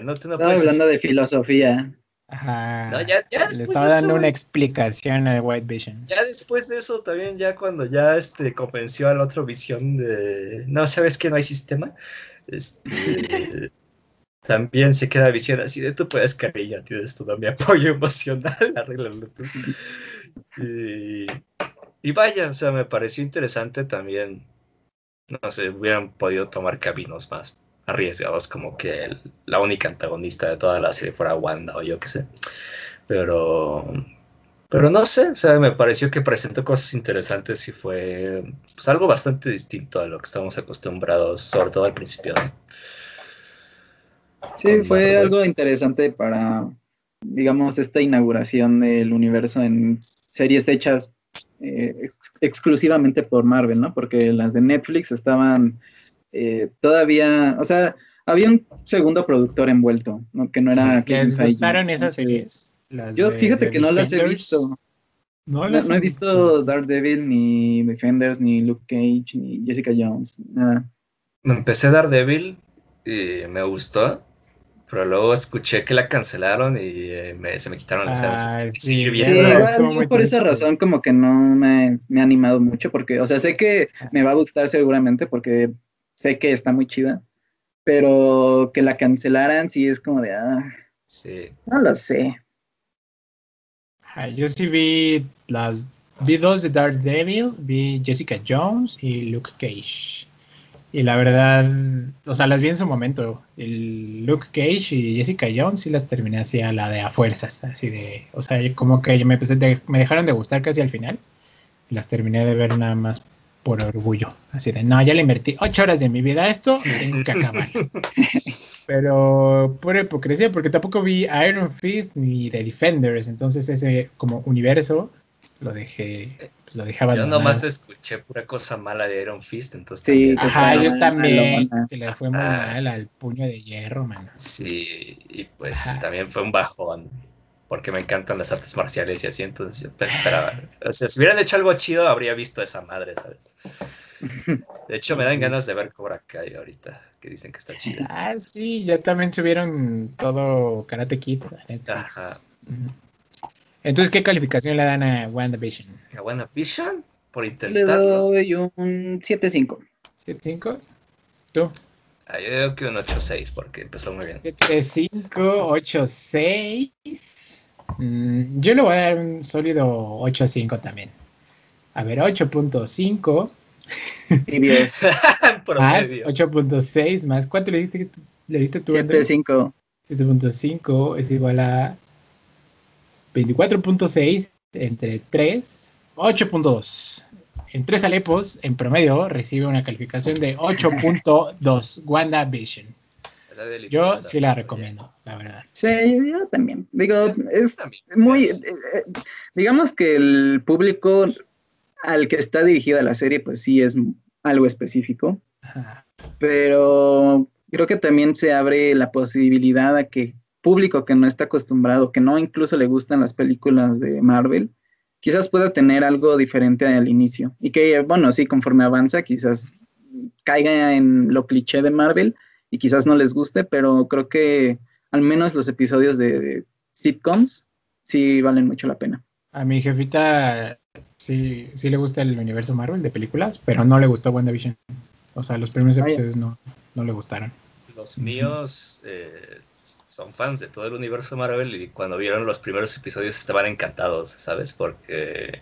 No, Estaba hablando de filosofía. Ajá. ya, Le estaba dando una explicación al White Vision. Ya después de eso, también, ya cuando ya este, convenció al otro Visión de. No, ¿sabes que no hay sistema? Este. (laughs) también se queda Visión así de tú puedes, cariño, tienes todo mi apoyo emocional, (laughs) arréglalo tú. Y, y vaya, o sea, me pareció interesante también. No sé, hubieran podido tomar caminos más arriesgados como que la única antagonista de toda la serie fuera Wanda o yo qué sé. Pero, pero no sé, o sea, me pareció que presentó cosas interesantes y fue pues, algo bastante distinto a lo que estamos acostumbrados, sobre todo al principio. Sí, fue algo interesante para, digamos, esta inauguración del universo en series hechas eh, exclusivamente por Marvel, ¿no? Porque las de Netflix estaban eh, todavía, o sea, había un segundo productor envuelto, ¿no? que no era... ¿Les gustaron esas series? Yo fíjate que no las he visto. No, no, he visto Daredevil, ni Defenders, ni Luke Cage, ni Jessica Jones, nada. Empecé Daredevil y me gustó, pero luego escuché que la cancelaron y eh, se me quitaron las ganas. sí, por esa razón como que no me, me, ha animado mucho, porque, o sea, sé que me va a gustar seguramente porque sé que está muy chida, pero que la cancelaran sí es como de, ah, sí. no lo sé. Yo sí vi las, vi dos de Daredevil, vi Jessica Jones y Luke Cage. Y la verdad, o sea, las vi en su momento. El Luke Cage y Jessica Jones sí las terminé así a la de a fuerzas, así de, o sea, como que me, me dejaron de gustar casi al final. Las terminé de ver nada más por orgullo. Así de, no, ya le invertí ocho horas de mi vida a esto, tengo que acabar. Pero por hipocresía, porque tampoco vi Iron Fist ni The Defenders, entonces ese como universo lo dejé, pues, lo dejaba. Yo nomás escuché pura cosa mala de Iron Fist, entonces. Sí, ajá, yo también, que le fue muy mal al puño de hierro, mano. Sí, y pues también fue un bajón porque me encantan las artes marciales y así, entonces yo esperaba. O sea, si hubieran hecho algo chido, habría visto esa madre, ¿sabes? De hecho, me dan ganas de ver Cobra Kai ahorita, que dicen que está chido. Ah, sí, ya también subieron todo Karate Kid, Ajá. Entonces, ¿qué calificación le dan a WandaVision? ¿A WandaVision? Por intentarlo. Le doy un 7-5. ¿7-5? ¿Tú? Ah, yo digo que un 8-6 porque empezó muy bien. 7-5, 8-6. Mm, yo le voy a dar un sólido 8.5 también. A ver, 8.5. (laughs) más 8.6 más. ¿Cuánto le diste, le diste tú? 7.5. 7.5 es igual a 24.6 entre 3. 8.2. en tres alepos, en promedio, recibe una calificación de 8.2 WandaVision. Yo sí la recomiendo, la verdad. Sí, yo también. Digo, es muy. Eh, eh, digamos que el público al que está dirigida la serie, pues sí es algo específico. Pero creo que también se abre la posibilidad a que público que no está acostumbrado, que no incluso le gustan las películas de Marvel, quizás pueda tener algo diferente al inicio. Y que, bueno, sí, conforme avanza, quizás caiga en lo cliché de Marvel y quizás no les guste, pero creo que al menos los episodios de sitcoms sí valen mucho la pena. A mi jefita sí, sí le gusta el universo Marvel de películas, pero no le gustó WandaVision. O sea, los primeros episodios no, no le gustaron. Los míos eh, son fans de todo el universo Marvel y cuando vieron los primeros episodios estaban encantados, ¿sabes? Porque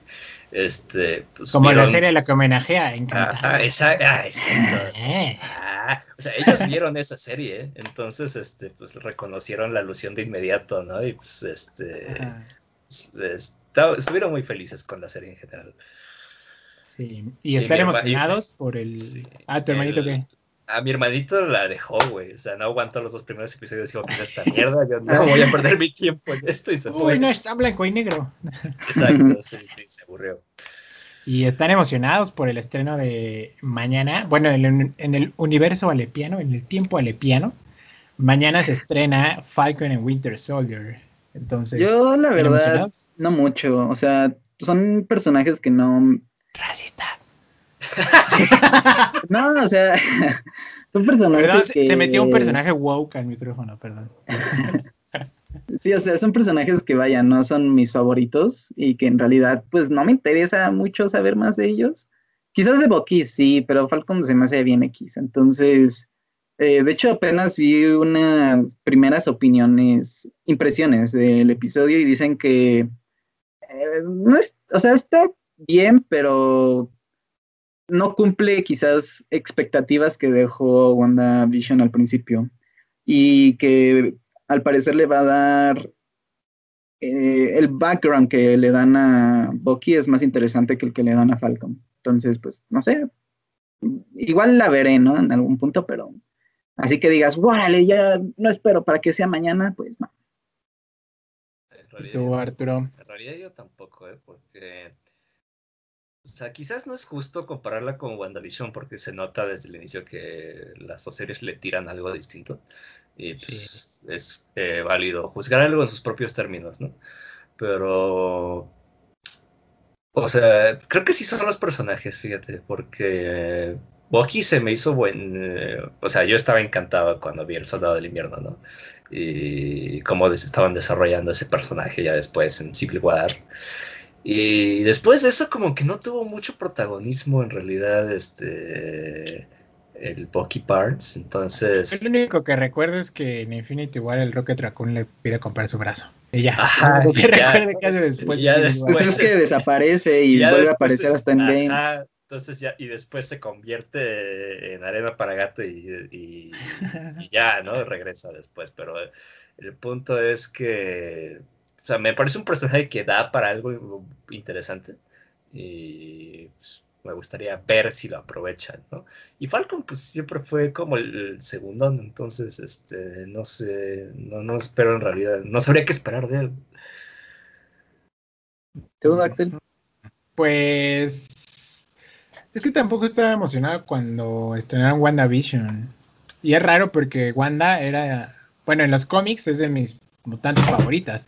este pues, como la serie la que homenajea Ajá, esa, ah, eh. ah, o sea, ellos vieron esa serie, ¿eh? entonces este pues reconocieron la alusión de inmediato, ¿no? Y pues este pues, estuvieron muy felices con la serie en general. Sí, y están emocionados por el. ah, tu hermanito qué? A mi hermanito la dejó, güey. O sea, no aguantó los dos primeros episodios. Dijo, es esta (laughs) mierda, yo no voy a perder mi tiempo en esto. Y se Uy, no, está blanco y negro. Exacto, sí, sí, se aburrió. Y están emocionados por el estreno de mañana. Bueno, en, el universo alepiano, en el tiempo alepiano. Mañana se estrena Falcon and Winter Soldier. Entonces. Yo, la verdad, no mucho. O sea, son personajes que no. Racista. (laughs) no, o sea, (laughs) son personajes Se metió un personaje woke al micrófono, perdón. (laughs) sí, o sea, son personajes que, vaya, no son mis favoritos y que en realidad, pues, no me interesa mucho saber más de ellos. Quizás de Bucky sí, pero Falcon se me hace bien X. Entonces, eh, de hecho, apenas vi unas primeras opiniones, impresiones del episodio y dicen que eh, no es, o sea, está bien, pero no cumple quizás expectativas que dejó WandaVision al principio y que al parecer le va a dar eh, el background que le dan a Bucky es más interesante que el que le dan a Falcon. Entonces, pues, no sé, igual la veré, ¿no? En algún punto, pero así que digas, ¡guárale! Ya no espero para que sea mañana, pues no. ¿Y tú, Arturo? En realidad yo tampoco, ¿eh? Porque sea, quizás no es justo compararla con WandaVision porque se nota desde el inicio que las dos series le tiran algo distinto. Y pues, es eh, válido juzgar algo en sus propios términos, ¿no? Pero. O sea, creo que sí son los personajes, fíjate, porque Bucky se me hizo buen. Eh, o sea, yo estaba encantado cuando vi El Soldado del Invierno, ¿no? Y cómo estaban desarrollando ese personaje ya después en Civil War. Y después de eso como que no tuvo mucho protagonismo en realidad este el Bucky Parts, entonces... Lo único que recuerdo es que en Infinity War el Rocket Raccoon le pide comprar su brazo. Y ya. Ajá, (laughs) que recuerde que hace después. Ya después pues es que desaparece y vuelve a aparecer hasta en Game. Entonces ya, y después se convierte en arena para gato y, y ya, ¿no? (laughs) Regresa después, pero el punto es que o sea, me parece un personaje que da para algo interesante. Y pues, me gustaría ver si lo aprovechan, ¿no? Y Falcon, pues siempre fue como el, segundo, entonces, este, no sé, no, no espero en realidad, no sabría qué esperar de él. ¿Tú, Axel? Pues es que tampoco estaba emocionado cuando estrenaron WandaVision. Y es raro porque Wanda era, bueno, en los cómics es de mis mutantes favoritas.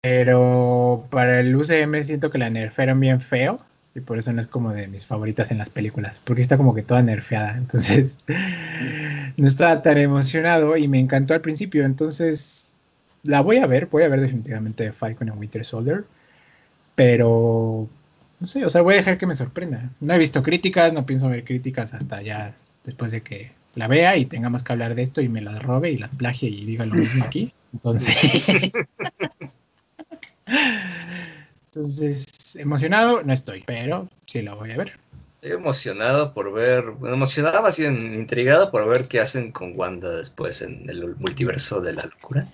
Pero para el UCM siento que la nerfearon bien feo. Y por eso no es como de mis favoritas en las películas. Porque está como que toda nerfeada. (laughs) Entonces no estaba tan emocionado. Y me encantó al principio. Entonces la voy a ver. Voy a ver definitivamente Falcon and Winter Soldier. Pero no sé, o sea, voy a dejar que me sorprenda. No he visto críticas, no pienso ver críticas hasta ya después de que la vea y tengamos que hablar de esto y me las robe y las plagie y diga lo mismo aquí. Entonces, (laughs) (laughs) Entonces, emocionado no estoy, pero sí lo voy a ver. Estoy emocionado por ver, emocionado más bien intrigado por ver qué hacen con Wanda después en el multiverso de la locura.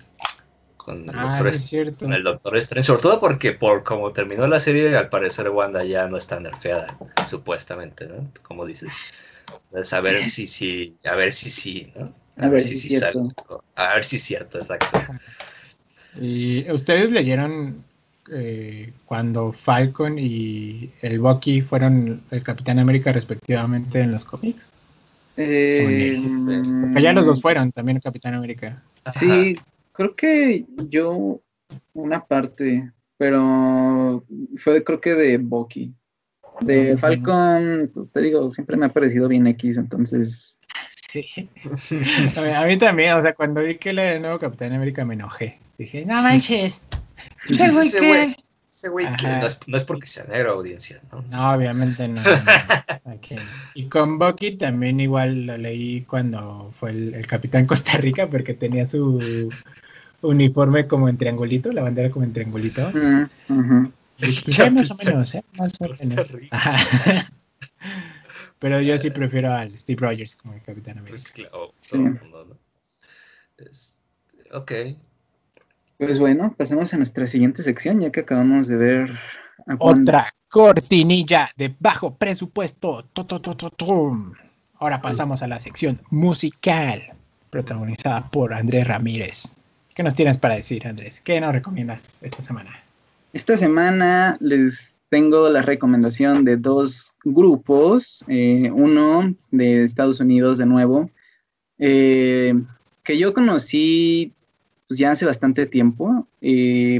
con el, Ah, Doctor, es cierto. con el Doctor Strange, sobre todo porque por como terminó la serie, al parecer Wanda ya no está nerfeada, supuestamente, ¿no? Como dices. Entonces, a ver si sí, a ver si sí, ¿no? A ver si cierto. sale. A ver si es cierto, exacto. ¿Y ustedes leyeron eh, cuando Falcon y el Bucky fueron el Capitán América respectivamente en los cómics? Eh, Porque ya los dos fueron también el Capitán América. Sí, creo que yo una parte, pero fue creo que de Bucky. De. Falcon, te digo, siempre me ha parecido bien X, entonces Sí. (laughs) A mí, a mí también, o sea, cuando vi que él era el nuevo Capitán América me enojé. Dije, no manches. ¿Este güey Ese qué? güey. Ese güey que Ajá. no es, no es porque sea negro, audiencia, ¿no? No, obviamente no. (laughs) Y con Bucky también igual lo leí cuando fue el, el Capitán Costa Rica porque tenía su uniforme como en triangulito, la bandera como en triangulito. mm. Y (laughs) pues más o menos, ¿eh? Más o menos. (laughs) Pero yo sí prefiero al Steve Rogers como el Capitán América. Pues claro, Sí. todo el mundo, ¿no? Este, ok. Pues bueno, pasemos a nuestra siguiente sección, ya que acabamos de ver a. Otra cortinilla de bajo presupuesto. Ahora pasamos a la sección musical, protagonizada por Andrés Ramírez. ¿Qué nos tienes para decir, Andrés? ¿Qué nos recomiendas esta semana? Esta semana les tengo la recomendación de dos grupos, eh, uno de Estados Unidos de nuevo, eh, que yo conocí pues, ya hace bastante tiempo, eh,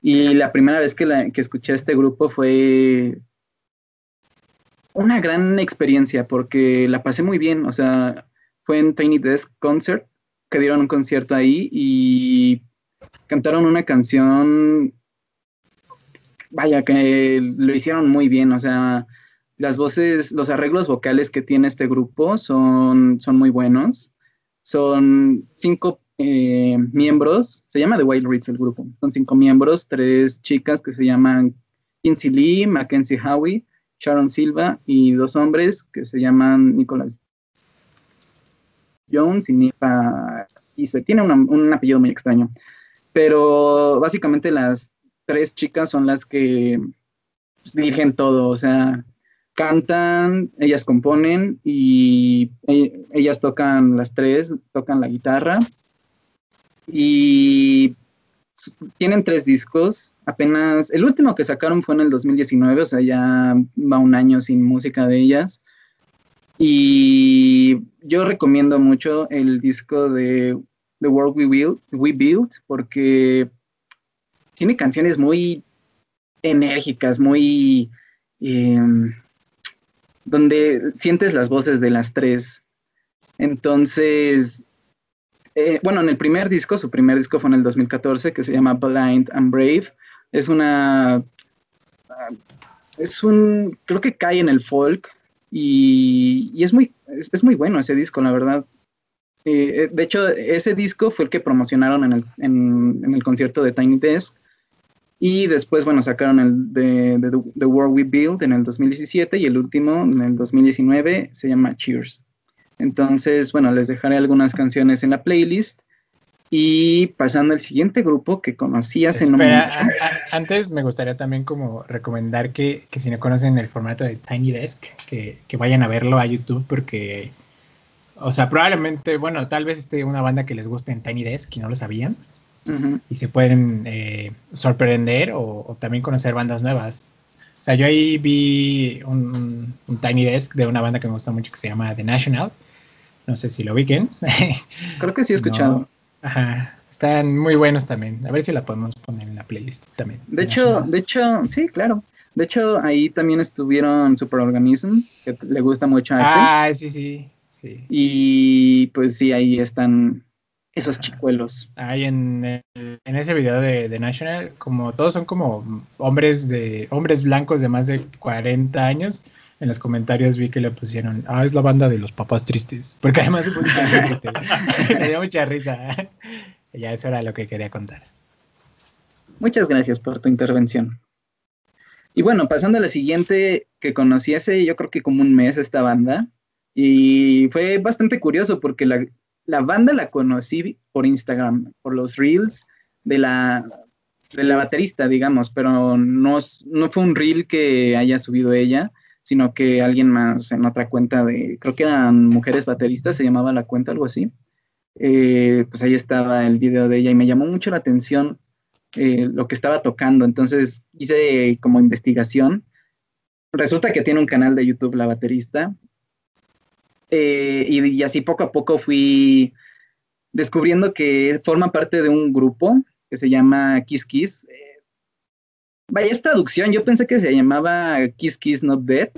y la primera vez que, la- que escuché a este grupo fue una gran experiencia porque la pasé muy bien, o sea, fue en Tiny Desk Concert, que dieron un concierto ahí y cantaron una canción vaya, que lo hicieron muy bien, o sea, las voces, los arreglos vocales que tiene este grupo son, son muy buenos. Son cinco eh, miembros, se llama The Wild Reeds el grupo, son cinco miembros, tres chicas que se llaman Kinsey Lee, Mackenzie Howie, Sharon Silva y dos hombres que se llaman Nicholas Jones y Nipa y se tiene un apellido muy extraño. Pero básicamente las tres chicas son las que pues, dirigen todo, o sea, cantan, ellas componen y e- ellas tocan las tres, tocan la guitarra y tienen tres discos, apenas, el último que sacaron fue en el 2019, o sea, ya va un año sin música de ellas. Y yo recomiendo mucho el disco de The World We Built, We Built porque tiene canciones muy enérgicas, muy... em, donde sientes las voces de las tres. Entonces, eh, bueno, en el primer disco, su primer disco fue en el 2014, que se llama Blind and Brave. Es una... ah, Es un... Creo que cae en el folk y, es, muy, es, muy bueno ese disco, la verdad. Eh, eh, de hecho, ese disco fue el que promocionaron en el, en- el concierto de Tiny Desk. Y después, bueno, sacaron el de, de The- The World We Build en el 2017 y el último en el 2019 se llama Cheers. Entonces, bueno, les dejaré algunas canciones en la playlist. Y pasando al siguiente grupo que conocí hace no Espera, mucho. a- a- antes me gustaría también como recomendar que, que si no conocen el formato de Tiny Desk, que, que vayan a verlo a YouTube porque, o sea, probablemente, bueno, tal vez esté una banda que les guste en Tiny Desk y no lo sabían y se pueden eh, sorprender o, o también conocer bandas nuevas. O sea, yo ahí vi un, un Tiny Desk de una banda que me gusta mucho que se llama The National. No sé si lo ubiquen. (laughs) Creo que sí he escuchado. No. Ajá, están muy buenos también. A ver si la podemos poner en la playlist también. De hecho, de hecho, sí, claro. De hecho, ahí también estuvieron Superorganism, que le gusta mucho a Axel. Ah, sí, sí, sí. Y pues sí, ahí están esos chicuelos. Ahí en, en ese video de, de National, como todos son como hombres de hombres blancos de más de 40 años, en los comentarios vi que le pusieron, ah, es la banda de los papás tristes, porque además se puso tan triste. (laughs) Me dio mucha risa. (laughs) ya eso era lo que quería contar. Muchas gracias por tu intervención. Y bueno, pasando a la siguiente, que conocí hace yo creo que como un mes esta banda. Y fue bastante curioso porque la, la banda la conocí por Instagram, por los reels de la, de la baterista, digamos, pero no, no fue un reel que haya subido ella, sino que alguien más en otra cuenta de, creo que eran mujeres bateristas, se llamaba la cuenta, algo así. Eh, pues ahí estaba el video de ella y me llamó mucho la atención eh, lo que estaba tocando. Entonces hice como investigación. Resulta que tiene un canal de YouTube la baterista. Eh, y, así poco a poco fui descubriendo que forma parte de un grupo que se llama Kiss Kiss. Vaya, es traducción. Yo pensé que se llamaba Kiss Kiss Not Dead.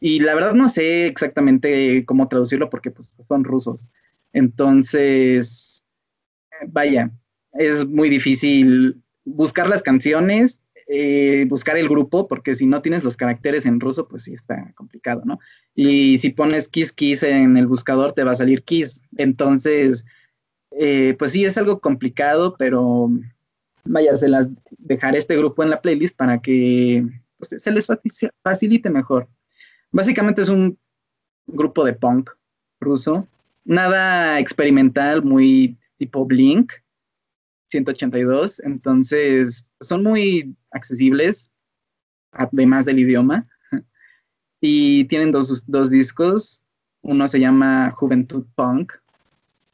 Y la verdad no sé exactamente cómo traducirlo porque pues, son rusos. Entonces, vaya, es muy difícil buscar las canciones, eh, buscar el grupo, porque si no tienes los caracteres en ruso, pues sí está complicado, ¿no? Y si pones Kiss Kiss en el buscador, te va a salir Kiss. Entonces, eh, pues sí, es algo complicado, pero vaya, se las dejaré este grupo en la playlist para que pues, se les facilite mejor. Básicamente es un grupo de punk ruso nada experimental, muy tipo Blink 182. Entonces, son muy accesibles, además del idioma. (laughs) Y tienen dos, discos. Uno se llama Juventud Punk,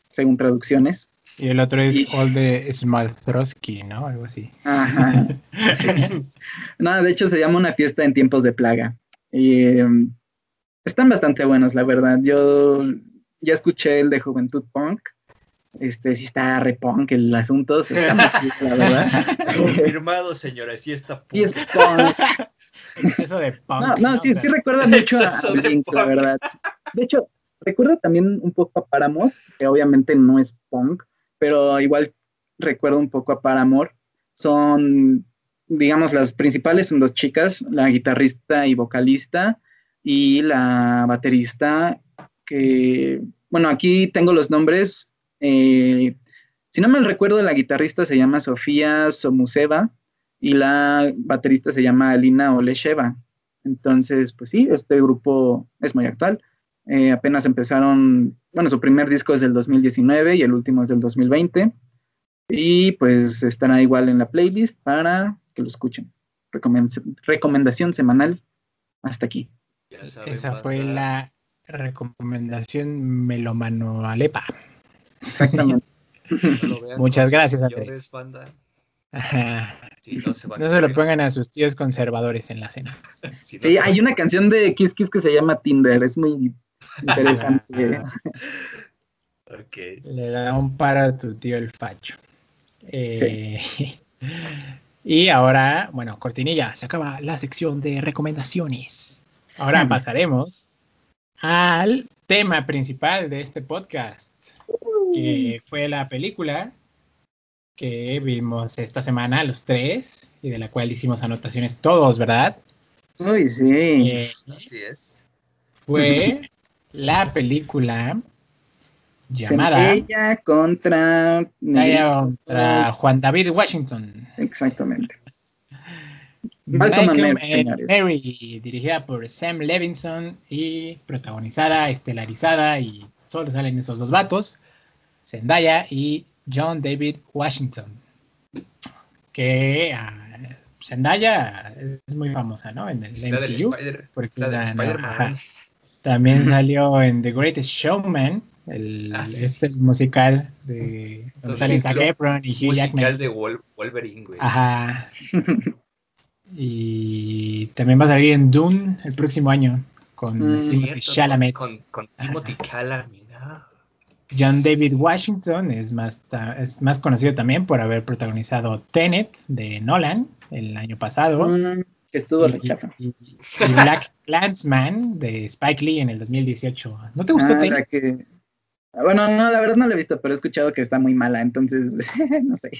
según traducciones. Y el otro es All the Smaltrosky, ¿no? Algo así. Ajá. (laughs) no, de hecho se llama Una fiesta en tiempos de plaga. Y, em, están bastante buenos, la verdad. Yo ya escuché el de Juventud Punk. Este sí está repunk el asunto, está la (laughs) verdad. Confirmado, señora, sí está punk. Sí es punk. Exceso de punk. No, no, sí, sí recuerda mucho a Blink, la verdad. De hecho, recuerdo también un poco a Paramore, que obviamente no es punk, pero igual recuerdo un poco a Paramore. Son, digamos, las principales son dos chicas, la guitarrista y vocalista, y la baterista que, bueno, aquí tengo los nombres. Eh, si no me recuerdo, la guitarrista se llama Sofía Somuseva y la baterista se llama Alina Olesheva. Entonces, pues sí, este grupo es muy actual. Eh, apenas empezaron, bueno, su primer disco es del 2019 y el último es del 2020. Y pues estará igual en la playlist para que lo escuchen. recomendación semanal. Hasta aquí. Esa fue la Recomendación Melomano Alepa. Exactamente. (laughs) Muchas gracias, Andrés. no, se, lo pongan a sus tíos conservadores en la cena. (laughs) sí, hay una canción de Kiss Kiss que se llama Tinder, es muy interesante. (laughs) Le da un paro a tu tío el facho. Eh, (laughs) y ahora, bueno, cortinilla, se acaba la sección de recomendaciones. Ahora pasaremos al tema principal de este podcast, que fue la película que vimos esta semana los tres y de la cual hicimos anotaciones todos, ¿verdad? Uy, sí. Eh, Así es. Fue (laughs) la película llamada Ella contra, contra Juan David Washington. Exactamente. Malcolm, Mary, dirigida por Sam Levinson y protagonizada, estelarizada y solo salen esos dos vatos, Zendaya y John David Washington. Que uh, Zendaya es muy famosa, ¿no? En el MCU. También salió en The Greatest Showman, el, ah, este musical de donde salen Zac Efron y Hugh Jackman. Musical de Wolverine, güey. Ajá. (laughs) Y también va a salir en Dune el próximo año con mm, Timothy Chalamet. Con, Timothy Chalamet. John David Washington es más, es más conocido también por haber protagonizado Tenet de Nolan el año pasado. Mm, que estuvo y, Black Clansman de Spike Lee en el 2018. ¿No te gustó ah, Tenet? Bueno, no, la verdad no la he visto, pero he escuchado que está muy mala, entonces (laughs) no sé.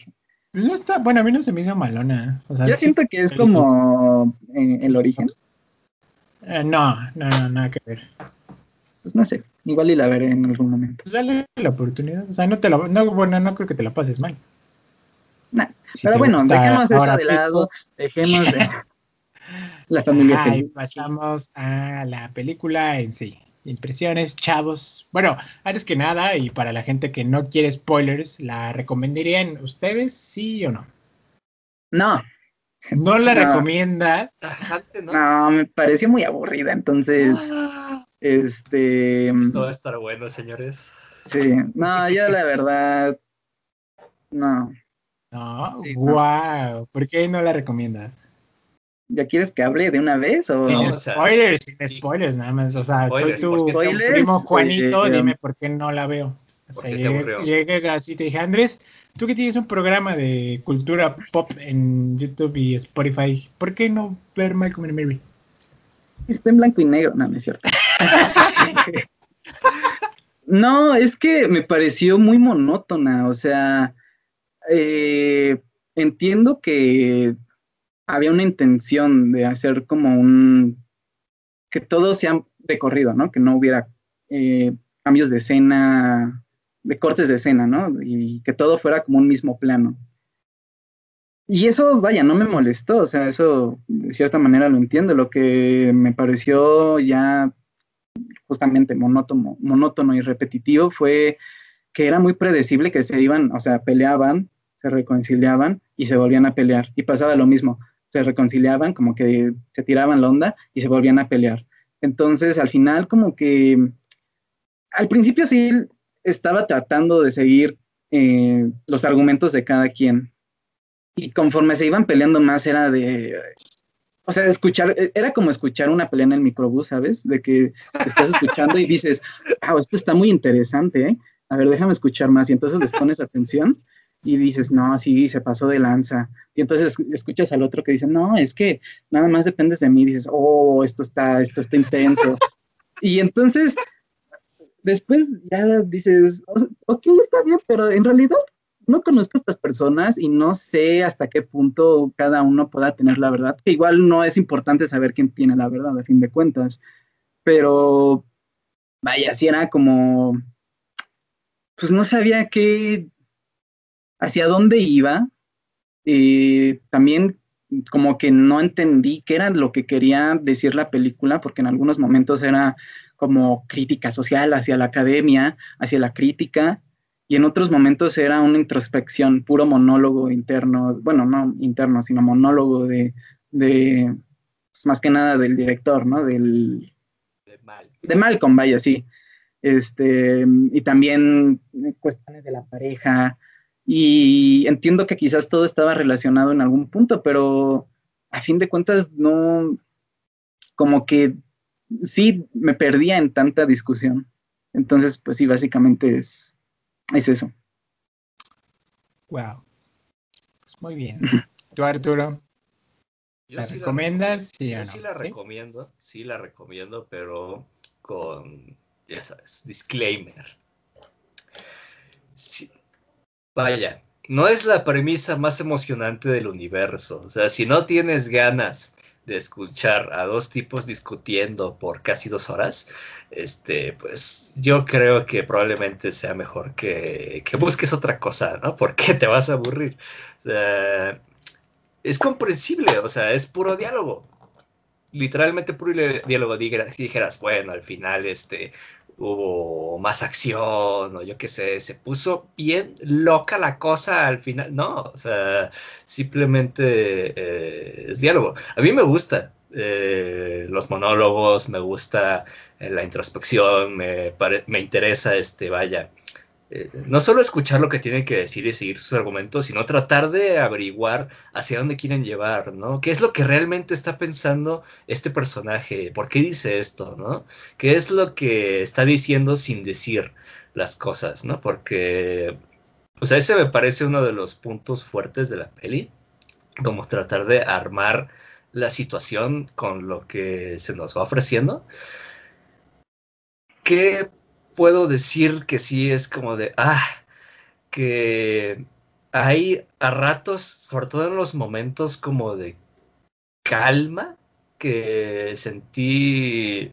No está, bueno, a mí no se me hizo malona. Yo siento que es como en el origen. Eh, no, no, no, nada que ver. Pues no sé, igual y la veré en algún momento. Pues dale la oportunidad. O sea, no te lo, no, bueno, no creo que te la pases mal. Nah, pero bueno, dejemos eso de lado, dejemos de la familia. Ahí pasamos a la película en sí. impresiones, chavos. Bueno, antes que nada, y para la gente que no quiere spoilers, ¿la recomendarían ustedes, sí o no? No. ¿No la recomiendas? No. me pareció muy aburrida, entonces. Este. Esto va a estar bueno, señores. Sí, no, yo la verdad. No. No, wow. ¿Por qué no la recomiendas? ¿Ya quieres que hable de una vez? O... Sin spoilers, sin spoilers, nada más. O sea, soy tu, primo Juanito, dime por qué no la veo. O sea, llegué, así, te dije, Andrés, tú que tienes un programa de cultura pop en YouTube y Spotify, ¿por qué no ver Malcolm and Mary? Está en blanco y negro, no, no es cierto. (laughs) no, es que me pareció muy monótona, o sea, eh, entiendo que había una intención de hacer como un, que todo sea de corrido, ¿no? Que no hubiera eh, cambios de escena, de cortes de escena, ¿no? Y que todo fuera como un mismo plano. Y eso, vaya, no me molestó, o sea, eso de cierta manera lo entiendo. Lo que me pareció ya justamente monótono, monótono y repetitivo fue que era muy predecible que se iban, o sea, peleaban, se reconciliaban y se volvían a pelear. Y pasaba lo mismo se reconciliaban, como que se tiraban la onda y se volvían a pelear. Entonces, al final, como que al principio sí estaba tratando de seguir eh, los argumentos de cada quien. Y conforme se iban peleando más, era de. O sea, escuchar, era como escuchar una pelea en el microbús, ¿sabes? De que estás escuchando y dices, ah, esto está muy interesante, ¿eh? A ver, déjame escuchar más. Y entonces les pones atención y dices, no, sí, se pasó de lanza. Y entonces escuchas al otro que dice, no, es que nada más dependes de mí. Y dices, oh, esto está, esto está intenso. y entonces, después ya dices, ok, está bien, pero en realidad no conozco a estas personas y no sé hasta qué punto cada uno pueda tener la verdad, que igual no es importante saber quién tiene la verdad, a fin de cuentas. Pero, vaya, si era como, pues no sabía qué hacia dónde iba. Eh, también como que no entendí qué era lo que quería decir la película, porque en algunos momentos era como crítica social hacia la academia, hacia la crítica, y en otros momentos era una introspección, puro monólogo interno, bueno, no interno, sino monólogo de, de más que nada del director, ¿no? Del, de, de Malcolm, vaya, sí. Este, y también cuestiones de la pareja, y entiendo que quizás todo estaba relacionado en algún punto, pero a fin de cuentas no, como que sí me perdía en tanta discusión. Entonces, pues sí, básicamente es, es eso. Wow. Pues muy bien. ¿Tú, Arturo? ¿La recomiendas? sí, yo sí la recomiendo, sí la recomiendo, pero con, ya sabes, disclaimer. Sí, Vaya, no es la premisa más emocionante del universo. O sea, si no tienes ganas de escuchar a dos tipos discutiendo por casi dos horas, este, pues yo creo que probablemente sea mejor que, que busques otra cosa, ¿no? (laughs) Porque te vas a aburrir. O sea, es comprensible, o sea, es puro diálogo. Literalmente puro diálogo. Dijeras, bueno, al final, este, hubo más acción o yo qué sé, se puso bien loca la cosa al final. No, o sea, simplemente eh, es diálogo. A mí me gusta eh, los monólogos, me gusta eh, la introspección, me, me interesa, este, vaya, eh, no solo escuchar lo que tiene que decir y seguir sus argumentos, sino tratar de averiguar hacia dónde quieren llevar, ¿no? ¿Qué es lo que realmente está pensando este personaje? ¿Por qué dice esto, ¿no? ¿Qué es lo que está diciendo sin decir las cosas, ¿no? Porque, o sea, ese me parece uno de los puntos fuertes de la peli, como tratar de armar la situación con lo que se nos va ofreciendo. Que puedo decir que sí es como de, ah, que hay a ratos, sobre todo en los momentos como de calma, que sentí,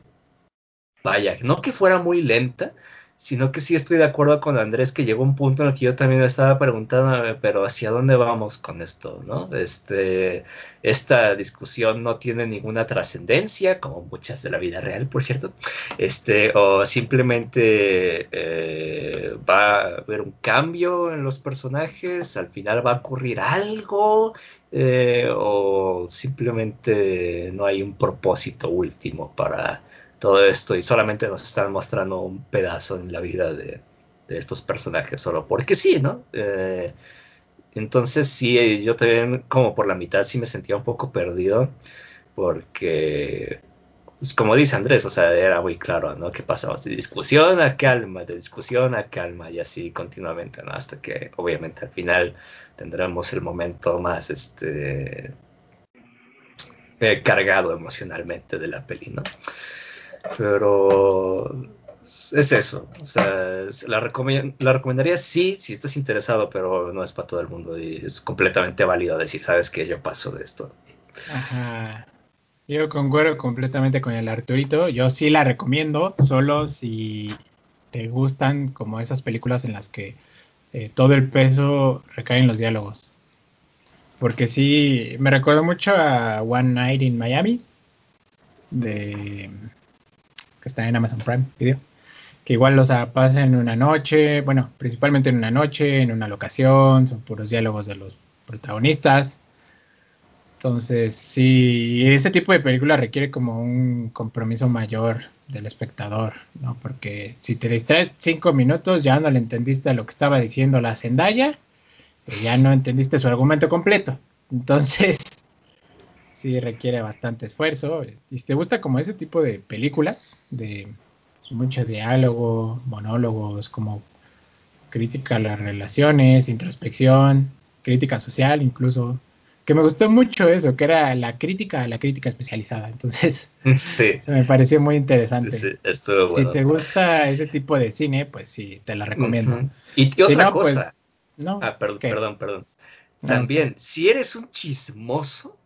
vaya, no que fuera muy lenta, sino que sí estoy de acuerdo con Andrés que llegó un punto en el que yo también estaba preguntando, pero ¿hacia dónde vamos con esto? ¿no? Este, esta discusión no tiene ninguna trascendencia, como muchas de la vida real, por cierto, este, o simplemente eh, va a haber un cambio en los personajes, al final va a ocurrir algo, eh, o simplemente no hay un propósito último para todo esto y solamente nos están mostrando un pedazo en la vida de, estos personajes, solo porque sí, ¿no? Eh, entonces sí, yo también como por la mitad sí me sentía un poco perdido porque, pues, como dice Andrés, o sea, era muy claro, ¿no? Que pasamos de discusión a calma, de discusión a calma y así continuamente, ¿no? Hasta que obviamente al final tendremos el momento más, este, eh, cargado emocionalmente de la peli, ¿no? Pero es eso. O sea, la, la recomendaría sí, si estás interesado, pero no es para todo el mundo y es completamente válido decir, sabes que yo paso de esto. Ajá. Yo concuerdo completamente con el Arturito. Yo sí la recomiendo, solo si te gustan como esas películas en las que eh, todo el peso recae en los diálogos. Porque sí, me recuerdo mucho a One Night in Miami de que está en Amazon Prime Video, que igual los pasa en una noche, bueno, principalmente en una noche, en una locación, son puros diálogos de los protagonistas. Entonces, sí, ese tipo de película requiere como un compromiso mayor del espectador, ¿no? Porque si te distraes cinco minutos, ya no le entendiste lo que estaba diciendo la Zendaya, ya no entendiste su argumento completo. Entonces, sí requiere bastante esfuerzo. Y si te gusta como ese tipo de películas, de mucho diálogo, monólogos, como crítica a las relaciones, introspección, crítica social incluso, que me gustó mucho eso, que era la crítica a la crítica especializada. Entonces, (laughs) sí. se me pareció muy interesante. Sí, Si te gusta ese tipo de cine, pues sí, te la recomiendo. Y, otra pues, cosa. no, ah, perdón, perdón, perdón. También, si eres un chismoso,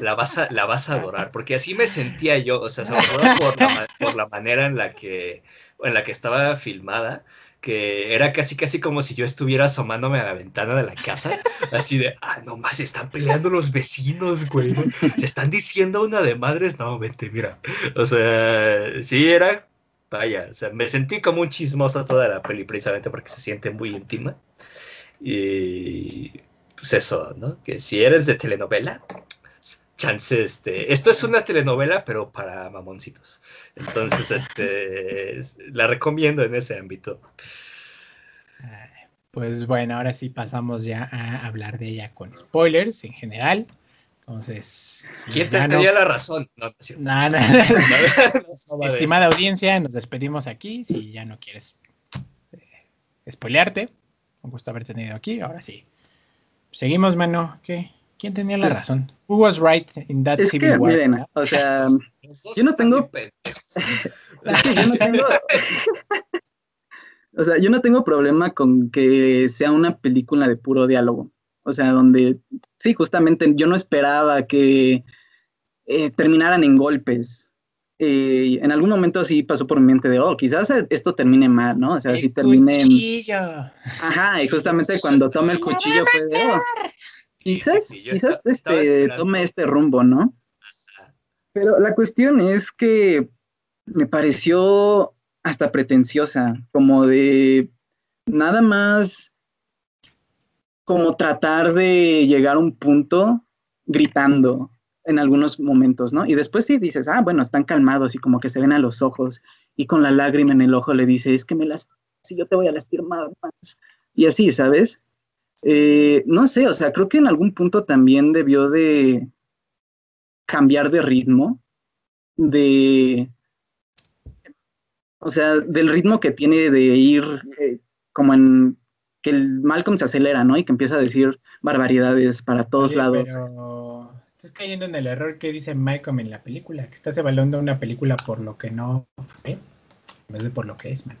la, vas a, la vas a adorar, porque así me sentía yo, o sea, sobre todo por la, por la manera en la, que, en la que estaba filmada, que era casi casi como si yo estuviera asomándome a la ventana de la casa, así de, ah, no más, se están peleando los vecinos, güey, se están diciendo una de madres, no, vente, mira, o sea, sí era, vaya, o sea, me sentí como un chismoso toda la peli, precisamente porque se siente muy íntima. Y pues eso, ¿no? Que si eres de telenovela, chance, este, esto es una telenovela, pero para mamoncitos. Entonces, este, la recomiendo en ese ámbito. Pues bueno, ahora sí pasamos ya a hablar de ella con spoilers en general. Entonces, ¿quién te tenía la razón? No, no, Estimada audiencia, nos despedimos aquí. Si ya no quieres eh, spoilearte, un gusto haber tenido aquí. Ahora sí. Seguimos, mano. ¿Qué? ¿Quién tenía la razón? Who was right in that es que, Miren, o sea, (laughs) yo no tengo. yo no tengo. o sea, yo no tengo problema con que sea una película de puro diálogo. O sea, donde sí, justamente yo no esperaba que eh, terminaran en golpes. Eh, en algún momento sí pasó por mi mente de, oh, quizás esto termine mal, ¿no? O sea, si termine. Cuchillo. Ajá, y justamente cuando tome el cuchillo fue de, oh, quizás, quizás este, tome este rumbo, ¿no? Pero la cuestión es que me pareció hasta pretenciosa, como de nada más como tratar de llegar a un punto gritando, en algunos momentos, ¿no? Y después sí dices, ah, bueno, están calmados y como que se ven a los ojos y con la lágrima en el ojo le dice, es que me las, si yo te voy a lastimar más. Y así, ¿sabes? Eh, no sé, o sea, creo que en algún punto también debió de cambiar de ritmo, de, o sea, del ritmo que tiene de ir eh, como en que el Malcolm se acelera, ¿no? Y que empieza a decir barbaridades para todos lados. Estás cayendo en el error que dice Malcolm en la película, que estás evaluando una película por lo que no fue, en vez de por lo que es, mano.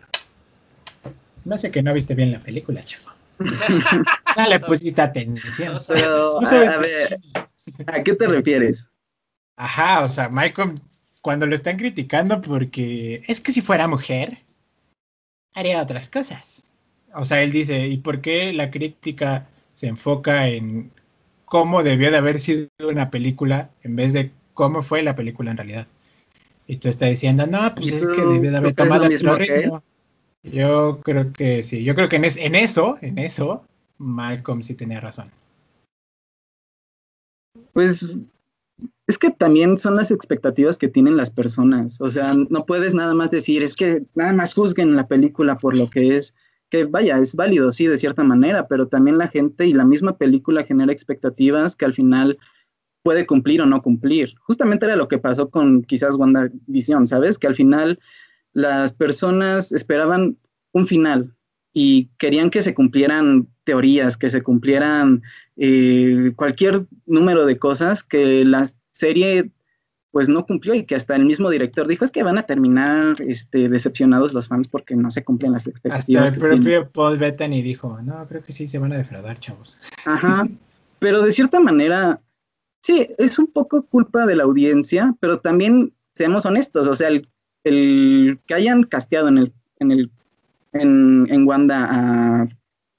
No sé que no viste bien la película, chavo. (laughs) no le pusiste atención. a, ver, ¿a qué te refieres? Ajá, o sea, Malcolm, cuando lo están criticando porque es que si fuera mujer, haría otras cosas. O sea, él dice, ¿y por qué la crítica se enfoca en cómo debió de haber sido una película en vez de cómo fue la película en realidad? Y tú estás diciendo, no, pues es que debió de haber tomado otro ritmo. Yo creo que sí, yo creo que en, en eso, en eso, Malcolm sí tenía razón. Pues es que también son las expectativas que tienen las personas. O sea, no puedes nada más decir, es que nada más juzguen la película por lo que es. Que vaya, es válido, sí, de cierta manera, pero también la gente y la misma película genera expectativas que al final puede cumplir o no cumplir. Justamente era lo que pasó con quizás WandaVision, ¿sabes? Que al final las personas esperaban un final y querían que se cumplieran teorías, que se cumplieran eh, cualquier número de cosas que la serie pues no cumplió y que hasta el mismo director dijo es que van a terminar este, decepcionados los fans porque no se cumplen las expectativas. Hasta el propio Paul Bettany dijo, no, creo que sí se van a defraudar, chavos. Ajá, (laughs) pero de cierta manera, sí, es un poco culpa de la audiencia, pero también seamos honestos, o sea, el, el que hayan casteado en el, en el en, en Wanda a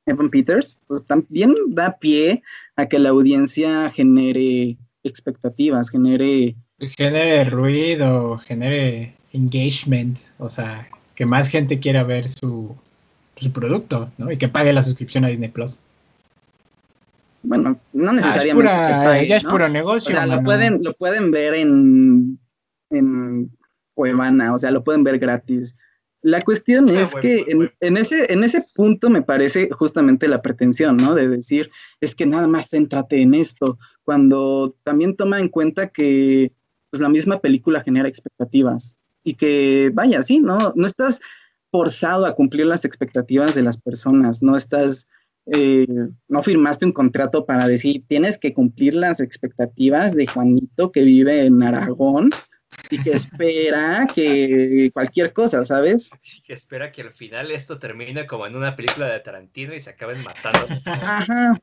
Evan Peters, pues también da pie a que la audiencia genere expectativas, genere... Genere ruido, genere engagement, o sea, que más gente quiera ver su, su producto, ¿no? Y que pague la suscripción a Disney Plus. Bueno, no ah, necesariamente. Ah, ella es puro negocio. O sea, lo pueden, lo pueden ver en, en Cuevana, o sea, lo pueden ver gratis. La cuestión ah, es que en, ese, en ese punto me parece justamente la pretensión, ¿no? De decir, es que nada más céntrate en esto, cuando también toma en cuenta que pues, la misma película genera expectativas y que, vaya, sí, ¿no? No estás forzado a cumplir las expectativas de las personas, no estás, eh, no firmaste un contrato para decir, tienes que cumplir las expectativas de Juanito que vive en Aragón y que espera que cualquier cosa, ¿sabes? que espera que al final esto termine como en una película de Tarantino y se acaben matando. Ajá.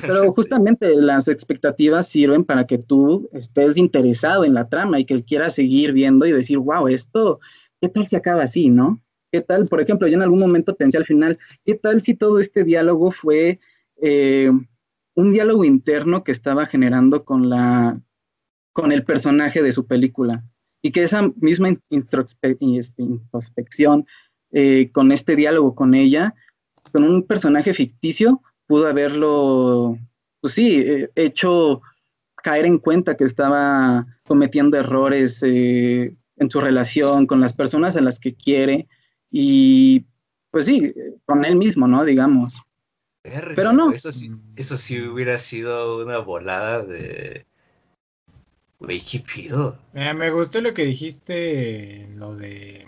Pero (laughs) justamente las expectativas sirven para que tú estés interesado en la trama y que quieras seguir viendo y decir, wow, esto, ¿qué tal si acaba así, no? ¿Qué tal? Por ejemplo, yo en algún momento pensé al final, ¿qué tal si todo este diálogo fue eh, un diálogo interno que estaba generando con la, con el personaje de su película. Y que esa misma este, introspección, eh, con este diálogo con ella, con un personaje ficticio, pudo haberlo, pues sí, eh, hecho caer en cuenta que estaba cometiendo errores eh, en su relación con las personas a las que quiere y pues sí, con él mismo, ¿no? Digamos. Pero no. Eso sí, eso sí hubiera sido una volada de, Güey, ¿qué pido? me gustó lo que dijiste en lo de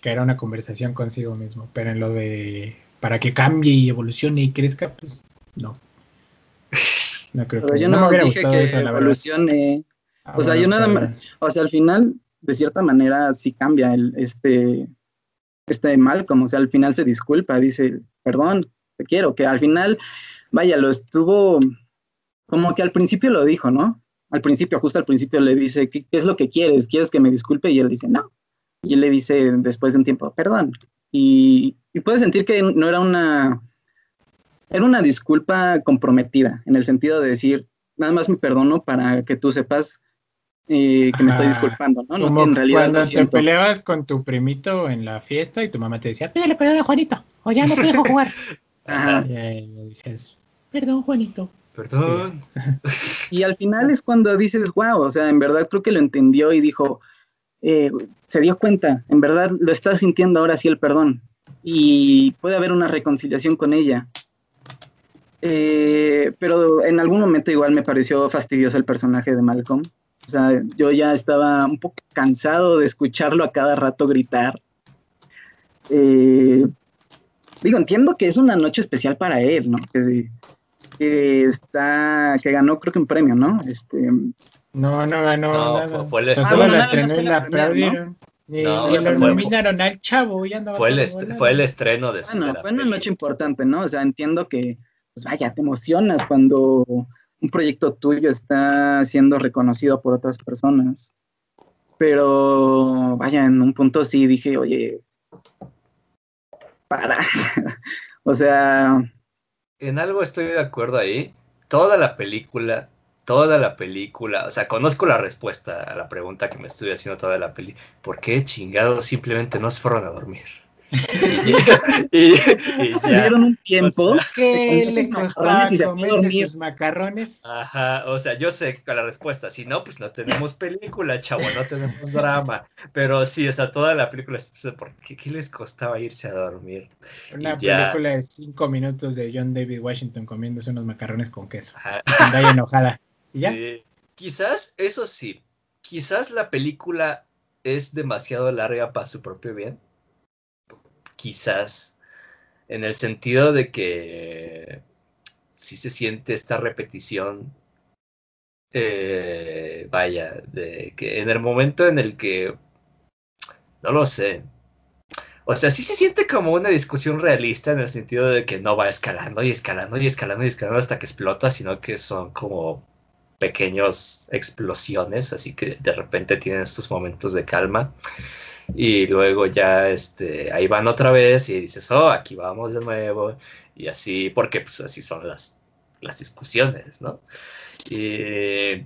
que era una conversación consigo mismo, pero en lo de para que cambie y evolucione y crezca, pues no. (laughs) No creo pero que yo no, me hubiera dije que eso, evolucione. Ah, o sea, yo nada más, o sea, al final, de cierta manera, sí cambia el, este, este mal, como o sea, al final se disculpa, dice, perdón, te quiero, que al final, vaya, lo estuvo, como que al principio lo dijo, ¿no? al principio, justo al principio le dice, ¿qué, es lo que quieres? ¿Quieres que me disculpe? Y él dice, no. Y él le dice después de un tiempo, perdón. Y, y puede sentir que no era una, era una disculpa comprometida, en el sentido de decir, nada más me perdono para que tú sepas eh, que me estoy disculpando, ¿no? no en realidad cuando te peleabas con tu primito en la fiesta y tu mamá te decía, pídele perdón a Juanito, o ya no te dejo jugar. (laughs) Ajá. Y le dices, perdón, Juanito. Perdón. Y al final es cuando dices, wow, o sea, en verdad creo que lo entendió y dijo, eh, se dio cuenta, en verdad lo está sintiendo ahora sí el perdón. Y puede haber una reconciliación con ella. Eh, pero en algún momento igual me pareció fastidioso el personaje de Malcolm. O sea, yo ya estaba un poco cansado de escucharlo a cada rato gritar. Eh, digo, entiendo que es una noche especial para él, ¿no? Que, que está, que ganó creo que un premio, ¿no? Este, no, no ganó nada. Fue, el estreno. Solo la estrenó y la aplaudieron. Y, lo nominaron al chavo y andaba fue, el fue el estreno de Bueno, fue una noche importante, ¿no? O sea, entiendo que, pues vaya, te emocionas cuando un proyecto tuyo está siendo reconocido por otras personas. Pero, vaya, en un punto sí dije, oye, para. (laughs) o sea. En algo estoy de acuerdo ahí. Toda la película, toda la película, o sea, conozco la respuesta a la pregunta que me estoy haciendo toda la película. ¿Por qué chingados simplemente no se fueron a dormir? (laughs) y, ya. un tiempo que les costaba comerse sus macarrones. Ajá, o sea, yo sé la respuesta. Si no, pues no tenemos película, chavo, no tenemos drama. Pero sí, o sea, toda la película ¿por qué, qué les costaba irse a dormir? Una película de cinco minutos de John David Washington comiéndose unos macarrones con queso. Con enojada. ¿Y ya? Quizás, eso sí, quizás la película es demasiado larga para su propio bien quizás, en el sentido de que si se siente esta repetición, eh, vaya, que en el momento en el que, no lo sé, o sea, sí se siente como una discusión realista en el sentido de que no va escalando y escalando y escalando y escalando hasta que explota, sino que son como pequeñas explosiones, así que de repente tienen estos momentos de calma y luego ya este, ahí van otra vez y dices, oh, aquí vamos de nuevo, y así, porque pues así son las, las discusiones, ¿no? Y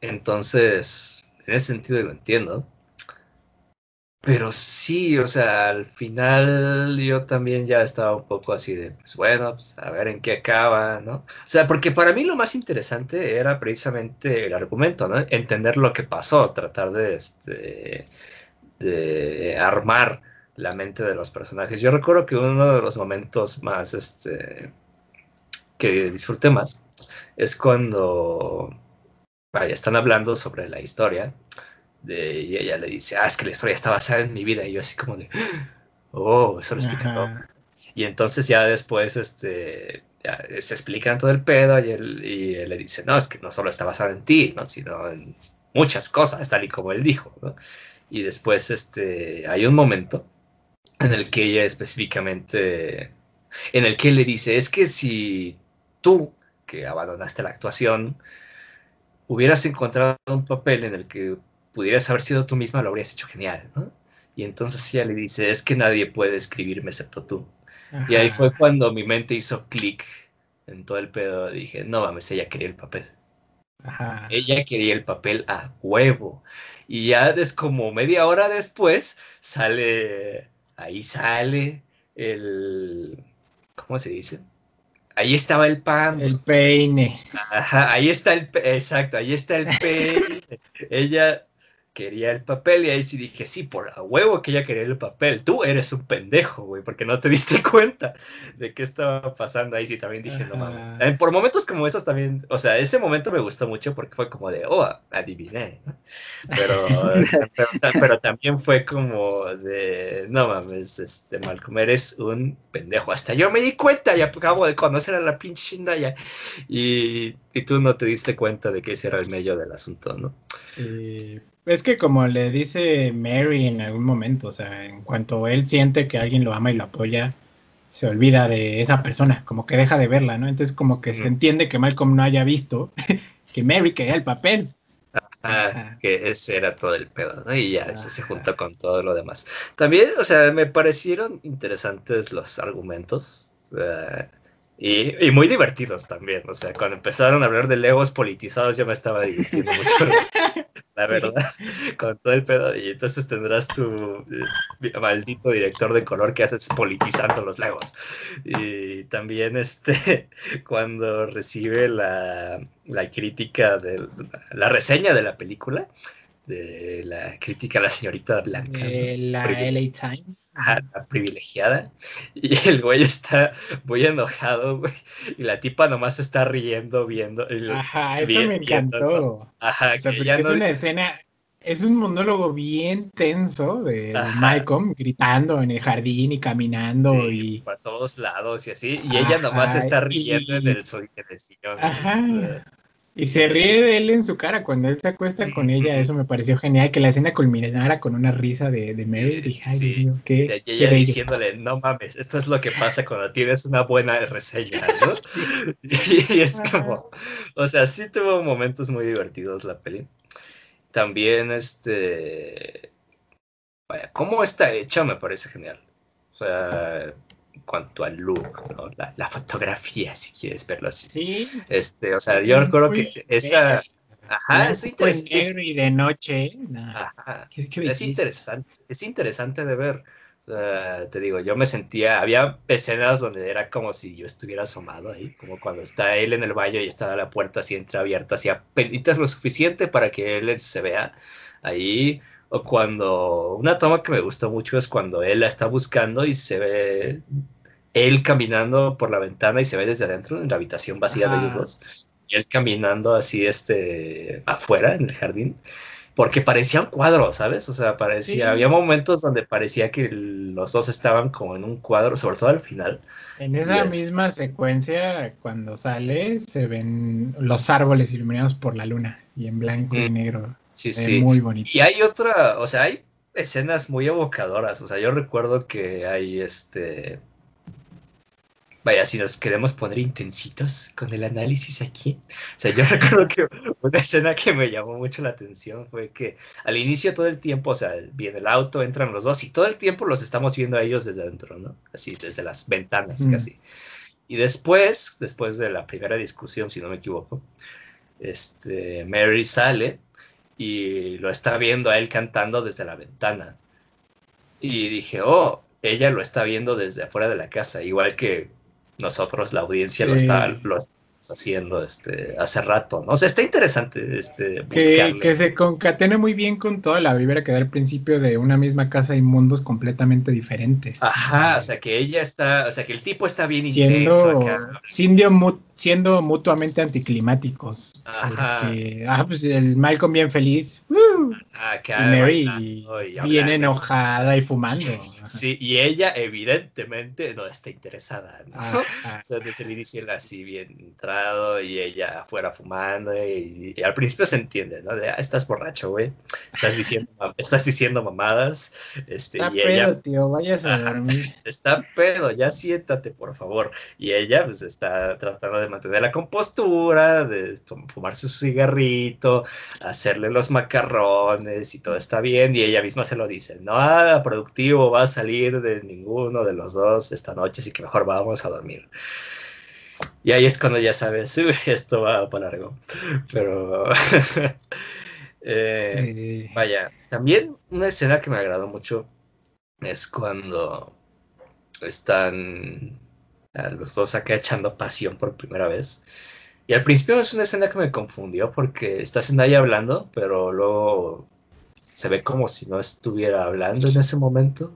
entonces, en ese sentido lo entiendo. Pero sí, o sea, al final yo también ya estaba un poco así de, pues bueno, pues a ver en qué acaba, ¿no? O sea, porque para mí lo más interesante era precisamente el argumento, ¿no? Entender lo que pasó, tratar de, este, de armar la mente de los personajes. Yo recuerdo que uno de los momentos más este, que disfruté más es cuando vaya, están hablando sobre la historia de, y ella le dice, ah, es que la historia está basada en mi vida. Y yo así como de, oh, eso lo explica todo. Y entonces ya después este, se explican todo el pedo y él, y él le dice, no, es que no solo está basada en ti, ¿no? sino en muchas cosas, tal y como él dijo. ¿no? y después este, hay un momento en el que ella específicamente, en el que él le dice, es que si tú, que abandonaste la actuación, hubieras encontrado un papel en el que pudieras haber sido tú misma, lo habrías hecho genial, ¿no? Y entonces ella le dice, es que nadie puede escribirme excepto tú. Y ahí fue cuando mi mente hizo clic en todo el pedo. Dije, no mames, ella quería el papel. Ella quería el papel a huevo. Y ya es como media hora después sale, ahí sale el, ¿cómo se dice? Ahí estaba el pan. El peine. Ajá, ahí está el, exacto, ahí está el peine. (laughs) Ella quería el papel y ahí sí dije, sí, por a huevo que ella quería el papel. Tú eres un pendejo, güey, porque no te diste (laughs) cuenta de qué estaba pasando ahí. Sí, también dije, no mames. Eh, por momentos como esos también, o sea, ese momento me gustó mucho porque fue como de, oh, adiviné. Pero, (laughs) pero, también fue como de, no mames, este, Malcolm, eres un pendejo. Hasta yo me di cuenta y acabo de conocer a la pinche Shindaya. Y, y tú no te diste cuenta de que ese era el medio del asunto, ¿no? Sí. Es que como le dice Mary en algún momento, o sea, en cuanto él siente que alguien lo ama y lo apoya, se olvida de esa persona, como que deja de verla, ¿no? Entonces como que se entiende que Malcolm no haya visto (laughs) que Mary quería el papel. Ajá, que ese era todo el pedo, ¿no? Y ya eso se junta con todo lo demás. También, o sea, me parecieron interesantes los argumentos. Eh, y, muy divertidos también. O sea, cuando empezaron a hablar de legos politizados, yo me estaba divirtiendo (laughs) mucho, la verdad, con todo el pedo. Y entonces tendrás tu eh, maldito director de color que haces politizando los legos. Y también, este, (laughs) cuando recibe la, la crítica de la reseña de la película, de la crítica a la señorita Blanca. De la LA Times. La privilegiada. Y (laughs) el güey está muy enojado, güey. Y la tipa nomás está riendo, viendo. Ajá, eso me encantó. Ajá, es una escena, es un monólogo bien tenso de Malcolm gritando en el jardín y caminando y. Por todos lados y así. Y ella nomás está riendo en, el, en el sillón. Ajá. Y se ríe de él en su cara cuando él se acuesta con ella. Eso me pareció genial, que la escena culminara con una risa de, de Mary. Dije, ay, Dios mío, qué. Y ella diciéndole, no mames, esto es lo que pasa cuando tienes una buena reseña, ¿no? (laughs) y, es como, o sea, sí tuvo momentos muy divertidos la peli. También, este. Vaya, cómo está hecha me parece genial. O en cuanto al look, la, fotografía, si quieres verlo así. Sí. Este, o sea, yo recuerdo que esa... Ajá, es interesante. y de noche. es interesante, es interesante de ver. te digo, yo me sentía, había escenas donde era como si yo estuviera asomado ahí, como cuando está él en el baño y está la puerta así entreabierta, así apenas lo suficiente para que él se vea ahí. O cuando una toma que me gustó mucho es cuando él la está buscando y se ve él caminando por la ventana y se ve desde adentro en la habitación vacía de ellos dos él caminando así este, afuera en el jardín, porque parecía un cuadro, ¿sabes? O sea, parecía, había momentos donde parecía que los dos estaban como en un cuadro, sobre todo al final. En esa misma secuencia, cuando sale, se ven los árboles iluminados por la luna y en blanco y negro. Sí, sí. Muy bonito. Y hay otra, o sea, hay escenas muy evocadoras. O sea, yo recuerdo que hay este Vaya, si nos queremos poner intensitos con el análisis aquí. O sea, yo (laughs) recuerdo que una escena que me llamó mucho la atención fue que al inicio todo el tiempo, o sea, viene el auto, entran los dos y todo el tiempo los estamos viendo a ellos desde adentro, ¿no? Así, desde las ventanas mm. casi. Y después, después de la primera discusión, si no me equivoco, este, Mary sale y lo está viendo a él cantando desde la ventana. Y dije, oh, ella lo está viendo desde afuera de la casa, igual que nosotros, la audiencia, lo está, lo, haciendo este, hace rato, ¿no? O sea, está interesante este, que, que, se concatena muy bien con toda la vibra que da al principio de una misma casa y mundos completamente diferentes. Ajá, o sea, que ella está, o sea, que el tipo está bien siendo, intenso siendo, mutuamente anticlimáticos. Ajá. ah, pues el Malcolm bien feliz. Ah, y Mary bien enojada y fumando. (laughs) Sí, y ella evidentemente no está interesada, ¿no? O sea, desde el inicio era así bien y ella afuera fumando y, al principio se entiende, ¿no? De, ah, estás borracho, güey, estás diciendo, estás diciendo mamadas. Este, está pedo, tío, vayas a dormir. Está pedo, ya siéntate, por favor. Y ella pues está tratando de mantener la compostura, de fumarse su cigarrito, hacerle los macarrones y todo está bien y ella misma se lo dice, nada productivo va a salir de ninguno de los dos esta noche, así que mejor vamos a dormir. Y ahí es cuando ya sabes, esto va para largo. Pero, (laughs) eh, vaya, también una escena que me agradó mucho es cuando están los dos acá echando pasión por primera vez. Y al principio es una escena que me confundió porque está Zendaya hablando, pero luego se ve como si no estuviera hablando en ese momento.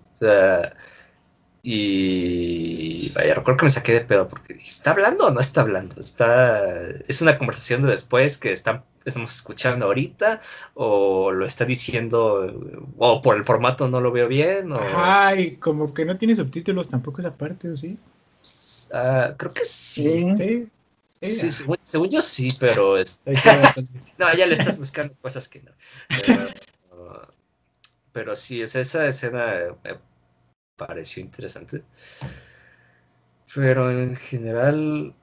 Y vaya, recuerdo que me saqué de pedo porque dije, ¿está hablando o no está hablando? Está, es una conversación de después que estamos escuchando ahorita o lo está diciendo o por el formato no lo veo bien o... Ay, como que no tiene subtítulos tampoco esa parte, ¿o sí? Ah, creo que sí. Sí, según, yo sí, pero (laughs) no, ya le estás buscando cosas que no. Pero, (laughs) sí, es esa escena eh, pareció interesante. Pero en general,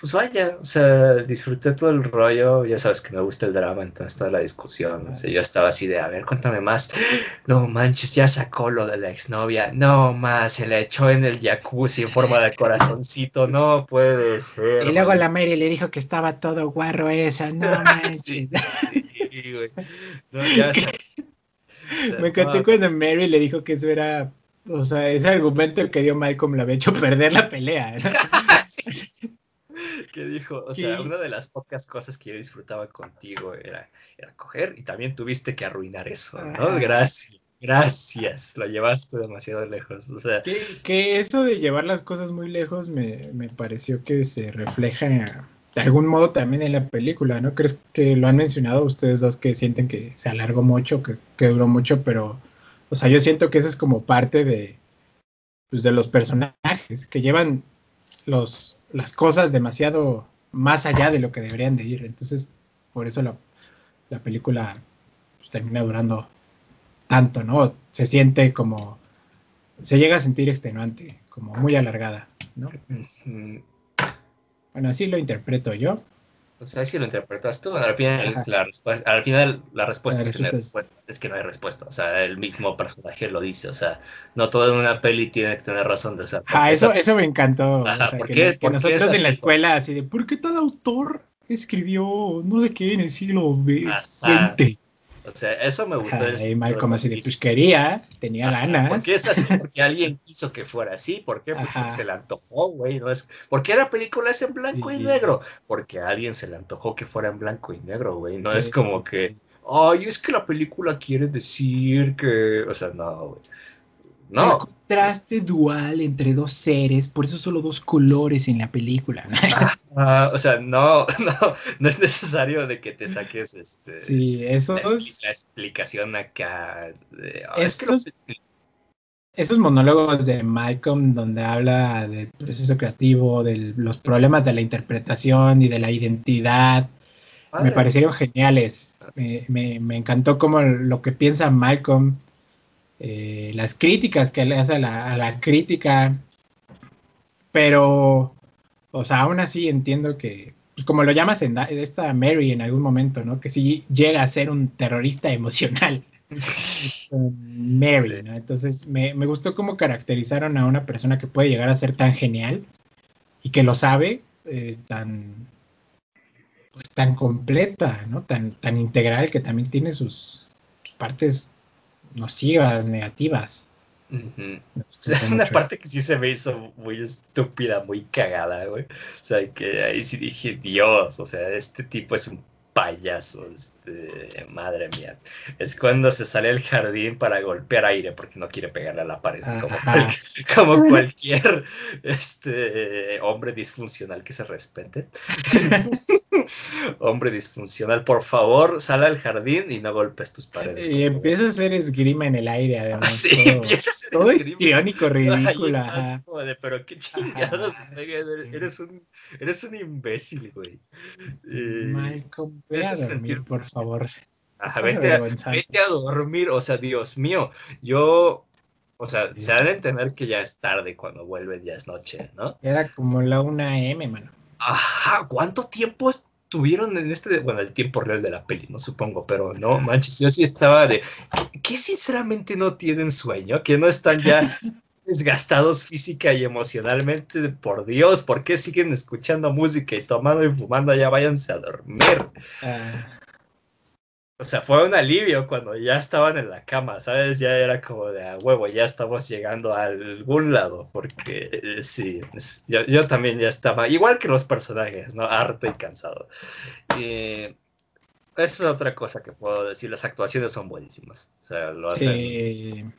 pues vaya, o sea, disfruté todo el rollo, ya sabes que me gusta el drama, entonces toda la discusión, o sea, yo estaba así de, a ver, cuéntame más, no manches, ya sacó lo de la exnovia, no más, se le echó en el jacuzzi en forma de corazoncito, no puede ser. Y luego la Mary le dijo que estaba todo guarro esa, no (laughs) manches. sí, güey. No, ya, (laughs) Me encanté cuando Mary le dijo que eso era, o sea, ese argumento el que dio Malcolm le había hecho (laughs) perder la pelea. (laughs) que dijo, o sea, una de las pocas cosas que yo disfrutaba contigo era, era coger y también tuviste que arruinar eso, ¿no? Gracias. Gracias, lo llevaste demasiado lejos. O sea, que, eso de llevar las cosas muy lejos me, me pareció que se refleja de algún modo también en la película, ¿no? ¿Crees que lo han mencionado ustedes dos que sienten que se alargó mucho, que, duró mucho, pero, o sea, yo siento que eso es como parte de, pues, de los personajes, que llevan los, las cosas demasiado más allá de lo que deberían de ir. Entonces, por eso la, película pues, termina durando tanto, ¿no? Se siente como, se llega a sentir extenuante, como muy alargada, ¿no? Bueno, así lo interpreto yo. O sea, si lo interpretas tú, al final, la, respuesta, al final la respuesta, es, que no hay respuesta, O sea, el mismo personaje lo dice. O sea, no todo en una peli tiene que tener razón de ser. Ah, eso, eso me encantó. ¿por qué? nosotros en la escuela, así de, ¿por qué tal autor escribió no sé qué en el siglo XX? O sea, eso me gustó. Ay, Malcolm así de, pues quería, tenía ganas. Porque es así, porque alguien (laughs) quiso que fuera así. ¿Por qué? Pues porque se le antojó, güey. No es... ¿Por qué la película es en blanco y negro? Porque a alguien se le antojó que fuera en blanco y negro, güey. No es como que, ay, es que la película quiere decir que. O sea, no, güey. No. El contraste dual entre dos seres, por eso solo dos colores en la película. Ah, (laughs) o sea, no, (laughs) no, no es necesario de que te saques este, sí, la, explicación acá. Ah, esos monólogos de Malcolm donde habla del proceso creativo, de los problemas de la interpretación y de la identidad, me parecieron geniales. Me, me, me encantó como lo que piensa Malcolm eh, las críticas que le hace a la, crítica, pero, o sea, aún así entiendo que, pues como lo llamas en esta Mary en algún momento, ¿no? Que sí llega a ser un terrorista emocional. (laughs) Mary, ¿no? Entonces me, gustó cómo caracterizaron a una persona que puede llegar a ser tan genial y que lo sabe, eh, tan, pues, tan completa, ¿no? Tan, tan integral que también tiene sus partes nocivas, negativas. (laughs) una parte que sí se me hizo muy estúpida, muy cagada, güey. O sea, que ahí sí dije, Dios, o sea, este tipo es un payaso, este, madre mía. Es cuando se sale al jardín para golpear aire porque no quiere pegarle a la pared, como, (laughs) cualquier este, hombre disfuncional que se respete. (laughs) hombre disfuncional, por favor, sal al jardín y no golpes tus paredes. Y empieza a hacer esgrima en el aire, además. (laughs) Sí, todo, empieza a hacer todo es irónico, ridículo. pero qué chingados, eres un, eres un imbécil, güey. Eh, Ve a dormir, por favor. vete, a, dormir, o sea, Dios mío, yo, o sea, se ha de entender que ya es tarde cuando vuelve, ya es noche, ¿no? Era como la 1am, mano. Ajá, ¿cuánto tiempo estuvieron en este, bueno, el tiempo real de la peli, no supongo, pero no, manches, yo sí estaba de, ¿qué, sinceramente no tienen sueño? Que no están ya (laughs) desgastados física y emocionalmente, por Dios, ¿por qué siguen escuchando música y tomando y fumando? Ya váyanse a dormir. Ah. O sea, fue un alivio cuando ya estaban en la cama, ¿sabes? Ya era como de a huevo, ya estamos llegando a algún lado, porque eh, sí, yo, también ya estaba, igual que los personajes, ¿no? Harto y cansado. Y esa es otra cosa que puedo decir, las actuaciones son buenísimas. O sea, lo hacen.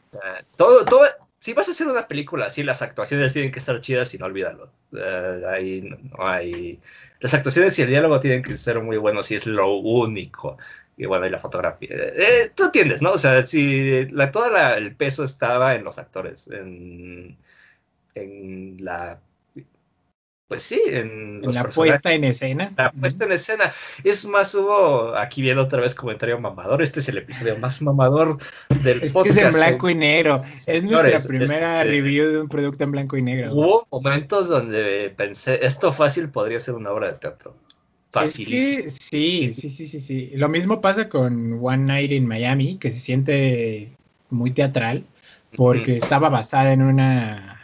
todo, todo, si vas a hacer una película así, las actuaciones tienen que estar chidas y no olvídalo. Eh, ahí no hay. Las actuaciones y el diálogo tienen que ser muy buenos y es lo único. Y bueno, y la fotografía. Eh, tú entiendes, ¿no? O sea, si la, todo el peso estaba en los actores, en, en la pues sí, en, la puesta en escena. La puesta en escena. Es más, hubo aquí viendo otra vez comentario mamador. Este es el episodio más mamador del es podcast. Que es en blanco y negro. Es nuestra primera este, review de un producto en blanco y negro. Hubo momentos donde pensé, esto fácil podría ser una obra de teatro. Fácil. sí, sí, sí, sí, sí. Lo mismo pasa con One Night in Miami, que se siente muy teatral, porque estaba basada en una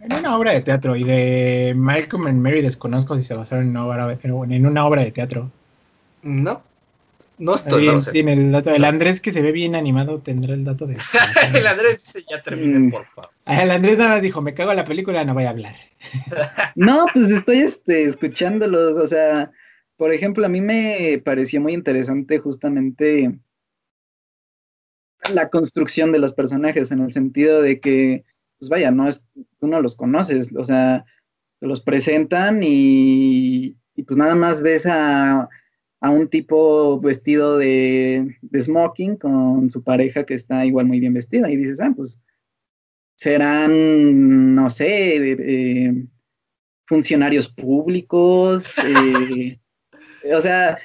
en una obra de teatro y de Malcolm and Mary desconozco si se basaron en una obra, en una obra de teatro. No, no estoy. tiene el dato. El Andrés que se ve bien animado tendrá el dato de. (laughs) el Andrés dice ya termine, mm. por favor. (laughs) El Andrés nada más dijo, me cago en la película, no voy a hablar. (laughs) no, pues estoy este, escuchándolos. O sea, por ejemplo, a mí me pareció muy interesante justamente la construcción de los personajes, en el sentido de que pues vaya, no es, tú no los conoces, o sea, te los presentan y, pues nada más ves a, un tipo vestido de, smoking con su pareja que está igual muy bien vestida y dices, ah, pues serán, no sé, eh, funcionarios públicos, eh, (laughs) o sea,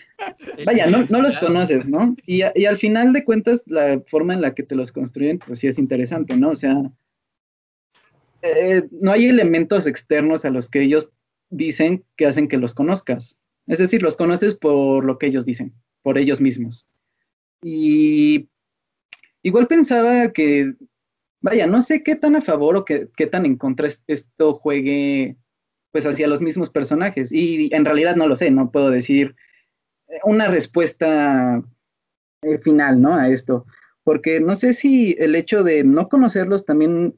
vaya, no, no, los conoces, ¿no? Y, y, al final de cuentas, la forma en la que te los construyen, pues sí es interesante, ¿no? O sea, eh, no hay elementos externos a los que ellos dicen que hacen que los conozcas. Es decir, los conoces por lo que ellos dicen, por ellos mismos. Y igual pensaba que, vaya, no sé qué tan a favor o qué, tan en contra esto juegue pues hacia los mismos personajes. Y en realidad no lo sé, no puedo decir una respuesta eh, final, ¿no? A esto. Porque no sé si el hecho de no conocerlos también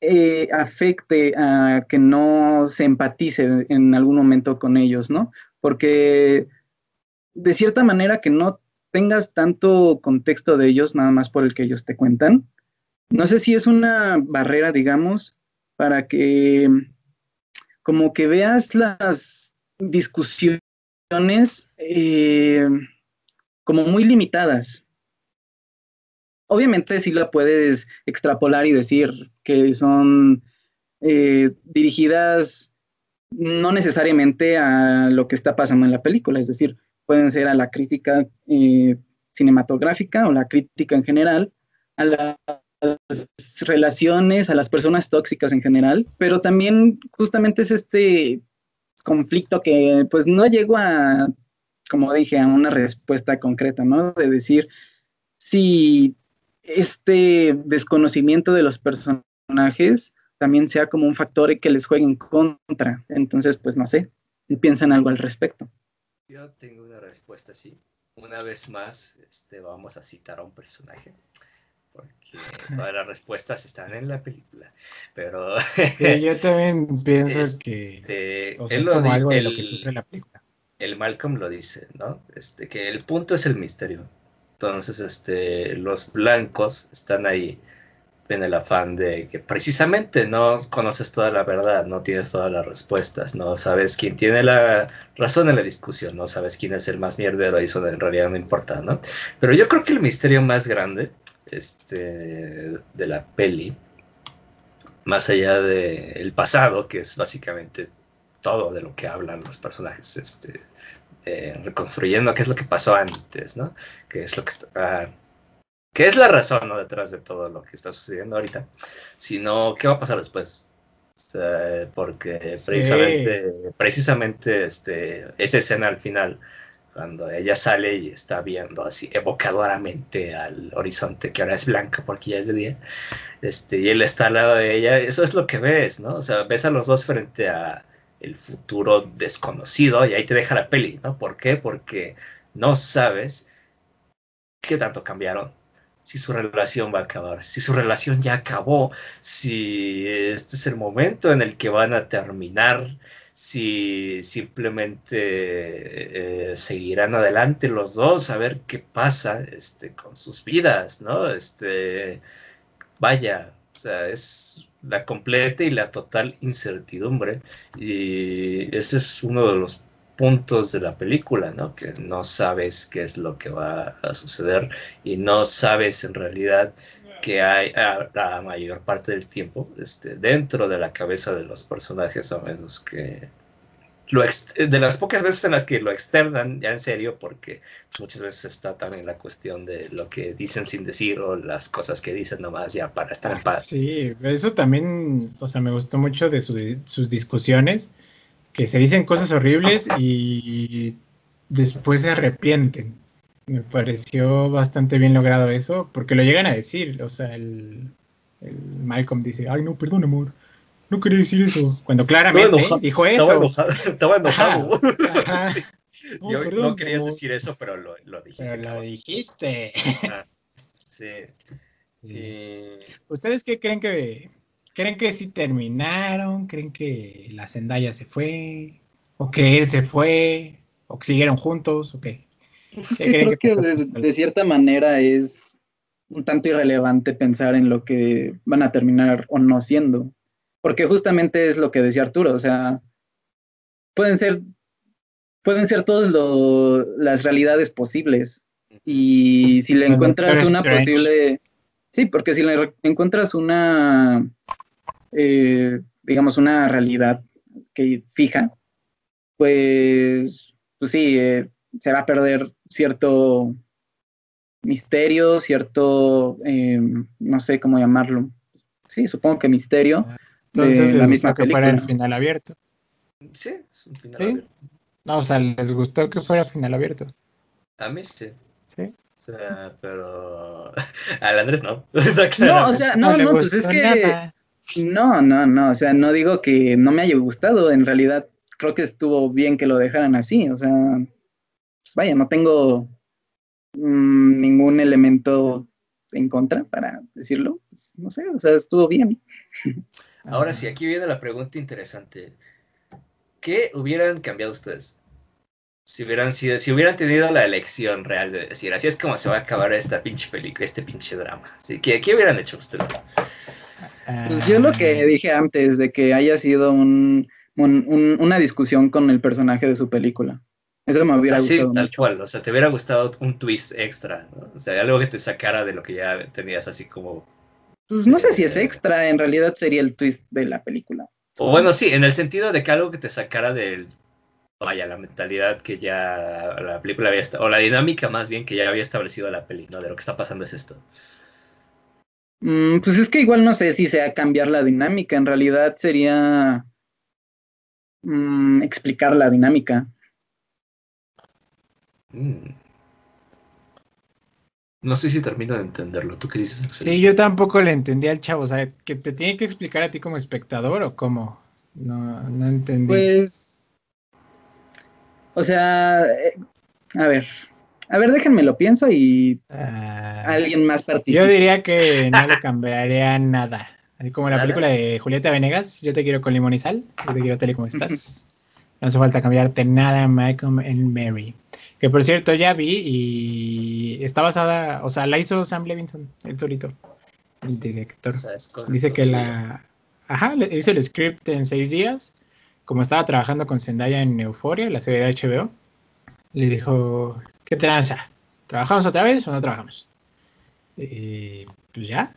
eh, afecte a que no se empatice en algún momento con ellos, ¿no? Porque de cierta manera que no tengas tanto contexto de ellos, nada más por el que ellos te cuentan. No sé si es una barrera, digamos, para que como que veas las discusiones eh, como muy limitadas. Obviamente sí la puedes extrapolar y decir que son eh, dirigidas no necesariamente a lo que está pasando en la película, es decir, pueden ser a la crítica eh, cinematográfica o la crítica en general, a las relaciones, a las personas tóxicas en general, pero también justamente es este conflicto que pues no llegó a, como dije, a una respuesta concreta, ¿no? De decir si este desconocimiento de los personajes también sea como un factor que les juegue en contra. Entonces, pues no sé, piensan algo al respecto. Yo tengo una respuesta así. Una vez más, este, vamos a citar a un personaje porque (laughs) todas las respuestas están en la película. Pero yo también pienso que es como algo de lo que sufre la película. El Malcolm lo dice, ¿no? Este, que el punto es el misterio. Entonces, este, los blancos están ahí en el afán de que precisamente no conoces toda la verdad, no tienes todas las respuestas, no sabes quién tiene la razón en la discusión, no sabes quién es el más mierdero y eso en realidad no importa, ¿no? Pero yo creo que el misterio más grande este, de la peli, más allá del pasado, que es básicamente todo de lo que hablan los personajes, este, eh, reconstruyendo qué es lo que pasó antes, ¿no? Qué es lo que está, qué es la razón ¿no? detrás de todo lo que está sucediendo ahorita, sino qué va a pasar después. porque precisamente, precisamente este, esa escena al final cuando ella sale y está viendo así evocadoramente al horizonte que ahora es blanco porque ya es de día, este, y él está al lado de ella, eso es lo que ves, ¿no? O sea, ves a los dos frente a el futuro desconocido y ahí te deja la peli, ¿no? ¿Por qué? Porque no sabes qué tanto cambiaron, si su relación va a acabar, si su relación ya acabó, si este es el momento en el que van a terminar, si simplemente eh, seguirán adelante los dos a ver qué pasa este, con sus vidas, ¿no? Este, vaya, sea, es la completa y la total incertidumbre y ese es uno de los puntos de la película, ¿no? Que no sabes qué es lo que va a suceder y no sabes en realidad que hay la mayor parte del tiempo este, dentro de la cabeza de los personajes, a menos que lo de las pocas veces en las que lo externan ya en serio, porque muchas veces está también la cuestión de lo que dicen sin decir o las cosas que dicen nomás ya para estar en paz. Sí, eso también, o sea, me gustó mucho de sus discusiones, que se dicen cosas horribles y después se arrepienten me pareció bastante bien logrado eso, porque lo llegan a decir, o sea, el, Malcolm dice, ay, no, perdón, amor, no quería decir eso, cuando claramente dijo eso. Estaba enojado. Yo no querías decir eso, pero lo, lo dijiste. Pero lo dijiste. (laughs) sí. ¿Ustedes qué creen que creen que sí terminaron? ¿Creen que la Zendaya se fue? ¿O que él se fue? ¿O que siguieron juntos? ¿O qué? Creo que de, cierta manera es un tanto irrelevante pensar en lo que van a terminar o no siendo, porque justamente es lo que decía Arturo, o sea, pueden ser, pueden ser todas las realidades posibles y si le encuentras una posible, sí, porque si le encuentras una, eh, digamos, una realidad que fija, pues, pues sí, eh, se va a perder cierto misterio, cierto, eh, no sé cómo llamarlo. Sí, supongo que misterio. Entonces, la misma que fuera el final abierto. Sí, es un final abierto. No, o sea, ¿les gustó que fuera final abierto? A mí sí. Sí. O sea, pero (laughs) al Andrés no. (laughs) O sea, no, o sea, no, no, pues es que no, no, no, o sea, no digo que no me haya gustado, en realidad creo que estuvo bien que lo dejaran así, o sea, pues vaya, no tengo mmm, ningún elemento en contra para decirlo, pues, no sé, o sea, estuvo bien. (laughs) Ahora sí, aquí viene la pregunta interesante. ¿Qué hubieran cambiado ustedes? Si hubieran sido, si hubieran tenido la elección real de decir, así es como se va a acabar esta pinche película, este pinche drama. ¿Sí? ¿Qué, ¿Qué hubieran hecho ustedes? Pues yo lo que dije antes, de que haya sido un, un, un, una discusión con el personaje de su película. Eso me hubiera Así, gustado tal mucho. cual, o sea, te hubiera gustado un twist extra, ¿no? O sea, algo que te sacara de lo que ya tenías así como... Pues no sé si es extra, en realidad sería el twist de la película. O bueno, sí, en el sentido de que algo que te sacara del... Vaya, la mentalidad que ya la película había... O la dinámica más bien que ya había establecido la peli, ¿no? De lo que está pasando es esto. Mm, pues es que igual no sé si sea cambiar la dinámica, en realidad sería mm, explicar la dinámica. Mm. No sé si termino de entenderlo. ¿Tú qué dices, Axel? Sí, yo tampoco le entendí al chavo, o sea, que te tiene que explicar a ti como espectador o cómo. No, no entendí. Pues, o sea, eh, a ver, a ver, déjenme lo pienso y Ah, alguien más yo participa. diría que (laughs) no le cambiaría nada. Así como la Nada. película de Julieta Venegas, yo te quiero con limón y sal, yo te quiero tal y como estás. (laughs) No hace falta cambiarte nada, Malcolm and Mary. Que por cierto ya vi y está basada, o sea, la hizo Sam Levinson, el solito, el director. O sea, Dice que la. Ajá, le hizo el script en seis días. Como estaba trabajando con Zendaya en Euphoria, la serie de HBO, le dijo: ¿Qué tranza? ¿Trabajamos otra vez o no trabajamos? Y pues ya,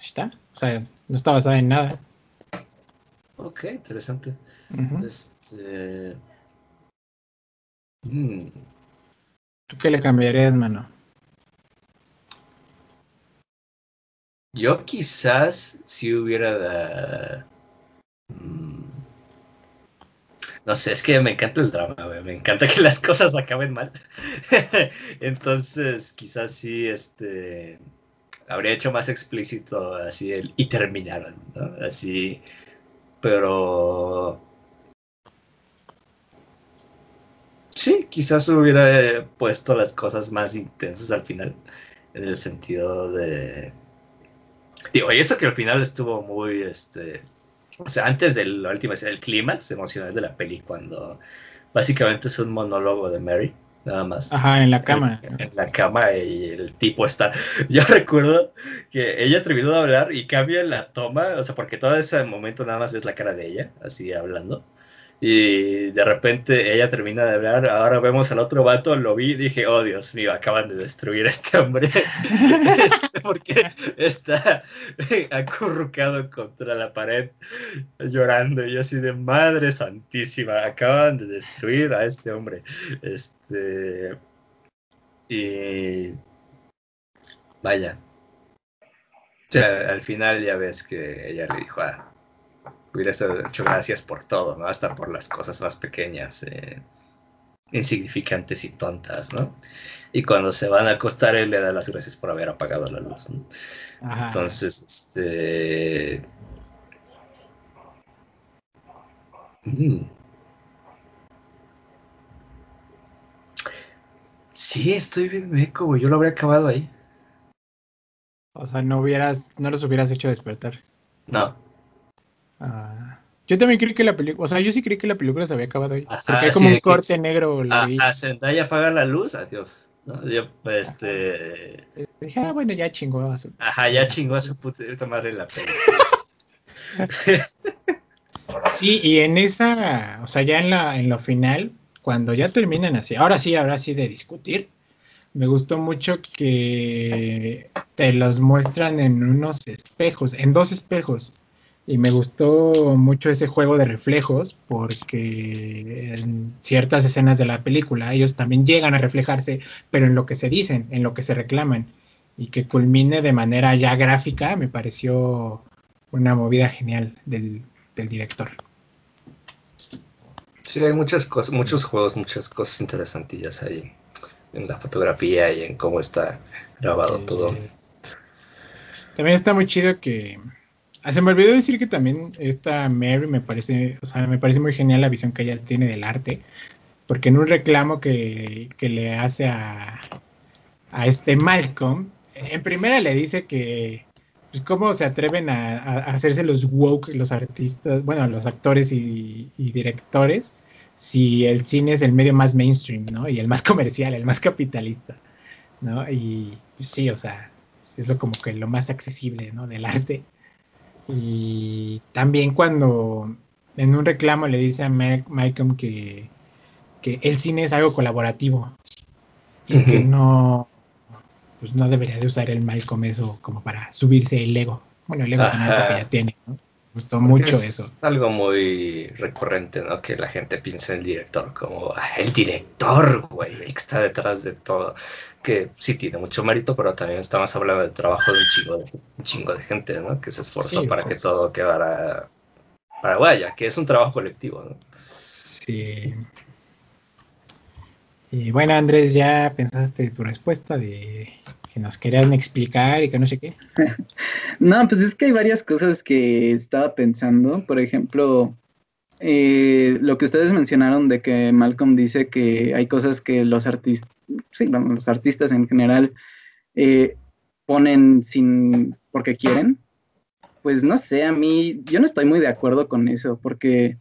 está. O sea, no está basada en nada. Ok, interesante. Ujú. Mm, ¿Tú qué le cambiarías, mano? Yo quizás si hubiera... mm, No sé, es que me encanta el drama, Me encanta que las cosas acaben mal. (laughs) Entonces, quizás sí, este... Habría hecho más explícito así el... Y terminaron, ¿no? Así... Pero... Sí, quizás hubiera puesto las cosas más intensas al final. En el sentido de... Digo, y eso que al final estuvo muy, este, o sea, antes del último, el clímax emocional de la peli, cuando básicamente es un monólogo de Mary, nada más. Ajá, en la cama. En, en la cama y el tipo está. (laughs) Yo recuerdo que ella terminó de hablar y cambia la toma, o sea, porque todo ese momento nada más ves la cara de ella, así hablando. Y de repente ella termina de hablar, ahora vemos al otro vato, lo vi y dije, oh Dios mío, acaban de destruir a este hombre. (laughs) (laughs) porque está (laughs) acurrucado contra la pared llorando y yo así de madre santísima, acaban de destruir a este hombre. Este y vaya. O sea, al final ya ves que ella le dijo, ah, hubiera hecho gracias por todo, ¿no? Hasta por las cosas más pequeñas, eh, insignificantes y tontas, ¿no? Y cuando se van a acostar, él le da las gracias por haber apagado la luz, ¿no? Ajá. Entonces, este. Mm. Sí, estoy bien meco, güey. Yo lo habría acabado ahí. O sea, no hubieras, no los hubieras hecho despertar. No. Ah, yo también creí que la película, o sea, yo sí creí que la película se había acabado ahí. Ajá, porque hay como un corte es- negro. la. Ajá, Zendaya apaga la luz, adiós. ¿no? Yo, este. Dije, ah, bueno, ya chingó. a su- Ajá, ya chingó a su puta madre la peli. (laughs) Sí, y en esa, o sea, ya en la, en lo final, cuando ya terminan así, ahora sí, ahora sí de discutir, me gustó mucho que te los muestran en unos espejos, en dos espejos. Y me gustó mucho ese juego de reflejos porque en ciertas escenas de la película ellos también llegan a reflejarse, pero en lo que se dicen, en lo que se reclaman. Y que culmine de manera ya gráfica, me pareció una movida genial del, del director. Sí, hay muchas cosas, muchos juegos, muchas cosas interesantillas ahí en la fotografía y en cómo está grabado todo. También está muy chido que. Ah, se me olvidó decir que también esta Mary me parece, o sea, me parece muy genial la visión que ella tiene del arte, porque en un reclamo que, le hace a, a este Malcolm, en primera le dice que pues, cómo se atreven a, hacerse los woke los artistas, bueno, los actores y, y, directores, si el cine es el medio más mainstream, ¿no? Y el más (laughs) comercial, el más capitalista, ¿no? Y pues, sí, o sea, es lo como que lo más accesible, ¿no? Del arte. Y también cuando en un reclamo le dice a Malcolm que, que el cine es algo colaborativo y que no, pues no debería de usar el Malcolm eso como para subirse el ego. Bueno, el ego que ya tiene, ¿no? Gustó mucho eso. Es algo muy recurrente, ¿no? Que la gente piensa en el director como ah, el director, güey, el que está detrás de todo que sí tiene mucho mérito, pero también estamos hablando del trabajo de un chingo de, un chingo de gente, ¿no? Que se esforzó para que pues. todo quedara para vaya, que es un trabajo colectivo, ¿no? Sí. Y bueno, Andrés, ¿ya pensaste tu respuesta de que nos querían explicar y que no sé qué? (laughs) no, pues es que hay varias cosas que estaba pensando. Por ejemplo, eh, lo que ustedes mencionaron de que Malcolm dice que hay cosas que los artistas, sí, los artistas en general eh, ponen sin porque quieren, pues no sé, a mí yo no estoy muy de acuerdo con eso, porque,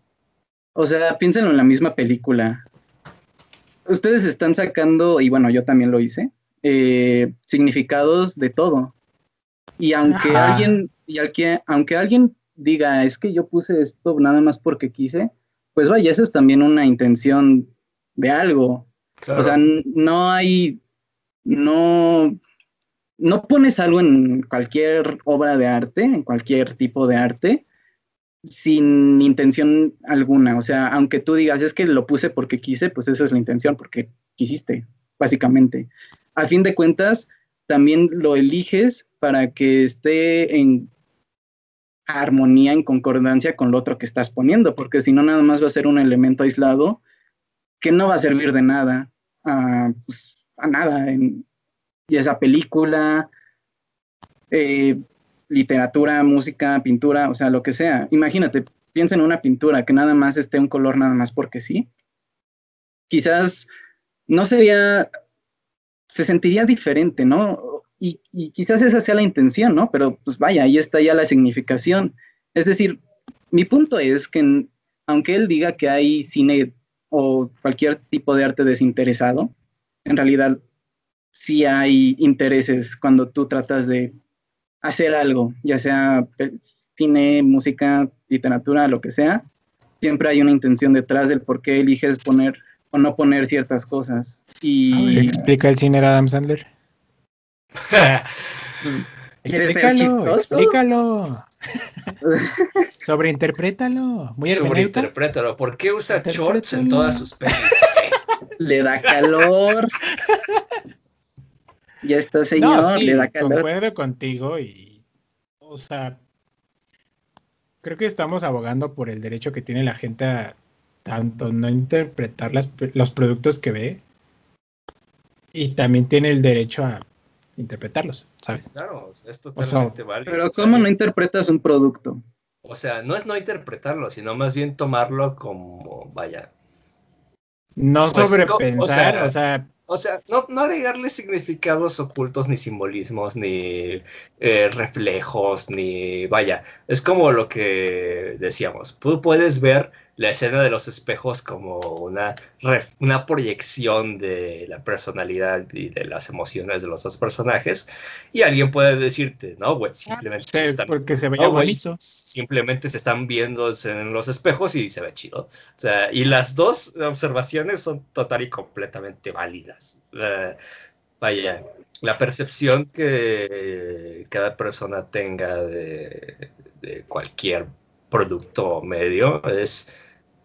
o sea, piénsenlo en la misma película. Ustedes están sacando, y bueno, yo también lo hice, eh, significados de todo. Y aunque alguien, y aunque alguien diga, es que yo puse esto nada más porque quise, pues vaya, eso es también una intención de algo. O sea, no hay, no, no pones algo en cualquier obra de arte, en cualquier tipo de arte, sin intención alguna. O sea, aunque tú digas, es que lo puse porque quise, pues esa es la intención, porque quisiste, básicamente. A fin de cuentas, también lo eliges para que esté en armonía, en concordancia con lo otro que estás poniendo, porque si no, nada más va a ser un elemento aislado que no va a servir de nada a, pues, nada, en, ya esa película, eh, literatura, música, pintura, o sea, lo que sea. Imagínate, piensa en una pintura que nada más esté un color nada más porque sí. Quizás no sería, se sentiría diferente, ¿no? Y, quizás esa sea la intención, ¿no? Pero pues vaya, ahí está ya la significación. Es decir, mi punto es que aunque él diga que hay cine o cualquier tipo de arte desinteresado, en realidad sí hay intereses cuando tú tratas de hacer algo, ya sea cine, música, literatura, lo que sea, siempre hay una intención detrás del por qué eliges poner o no poner ciertas cosas. Y... explica el cine de Adam Sandler. (laughs) Pues, explícalo, explícalo. (laughs) Sobreinterprétalo. Muy Sobreinterprétalo. ¿Por qué usa shorts en todas sus pelis? (laughs) Le da calor. ya está, señor. le da calor. Concuerdo contigo y. O sea. Creo que estamos abogando por el derecho que tiene la gente a tanto no interpretar los productos que ve y también tiene el derecho a interpretarlos, ¿sabes? Claro, es totalmente válido. Pero ¿cómo no interpretas un producto? O sea, no es no interpretarlo, sino más bien tomarlo como, vaya. No pues, sobrepensar, o sea, o sea, no, no agregarle significados ocultos, ni simbolismos, ni eh, reflejos, ni vaya. Es como lo que decíamos. Tú puedes ver la escena de los espejos como una, una proyección de la personalidad y de las emociones de los dos personajes. Y alguien puede decirte, no, güey, simplemente, se están, porque se veía bonito. simplemente se están viendo en los espejos y se ve chido. O sea, y las dos observaciones son total y completamente válidas. vaya, la percepción que cada persona tenga de, de cualquier producto medio es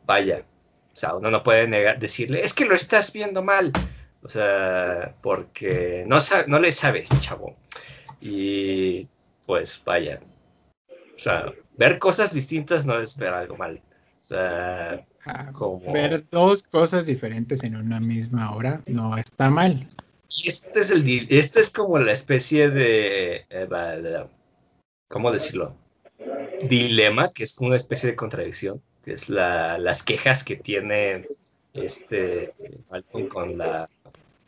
vaya, o sea, uno no puede negar, decirle, es que lo estás viendo mal, o sea, porque no, no le sabes, chavo. Y pues vaya, o sea, ver cosas distintas no es ver algo mal. O sea, Ajá. Como- Ver dos cosas diferentes en una misma hora no está mal. Y este es el este es como la especie de eh, ¿cómo decirlo? Dilema, que es como una especie de contradicción, que es la, las quejas que tiene este Malcolm con la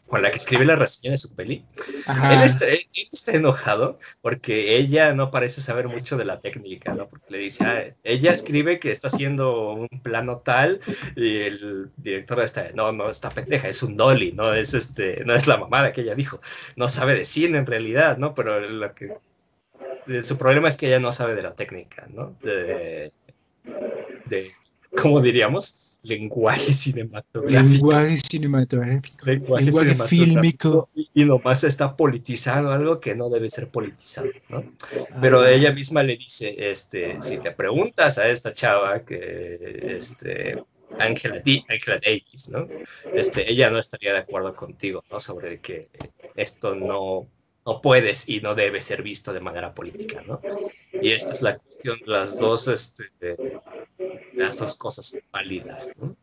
con la que escribe la reseña de su peli. Él está, él está enojado porque ella no parece saber mucho de la técnica, ¿no? Porque le dice, "Ah, ella escribe que está haciendo un plano tal y el director está, no, no, está pendeja, es un dolly, no es este, no es la mamada que ella dijo, no sabe de cine en realidad, ¿no? Pero lo que su problema es que ella no sabe de la técnica, ¿no? De, de ¿cómo diríamos? Lenguaje (laughs) cinematográfico. Lenguaje cinematográfico. Lenguaje Lenguaje cinematográfico fílmico. y, nomás está politizando algo que no debe ser politizado, ¿no? Pero Ah, ella misma le dice, este, si te preguntas a esta chava que, este, Angela, Angela Davis, ¿no? Este, ella no estaría de acuerdo contigo, ¿no? Sobre que esto no, no puedes y no debe ser visto de manera política, ¿no? Y esta es la cuestión, las dos, este, las dos cosas son válidas, ¿no?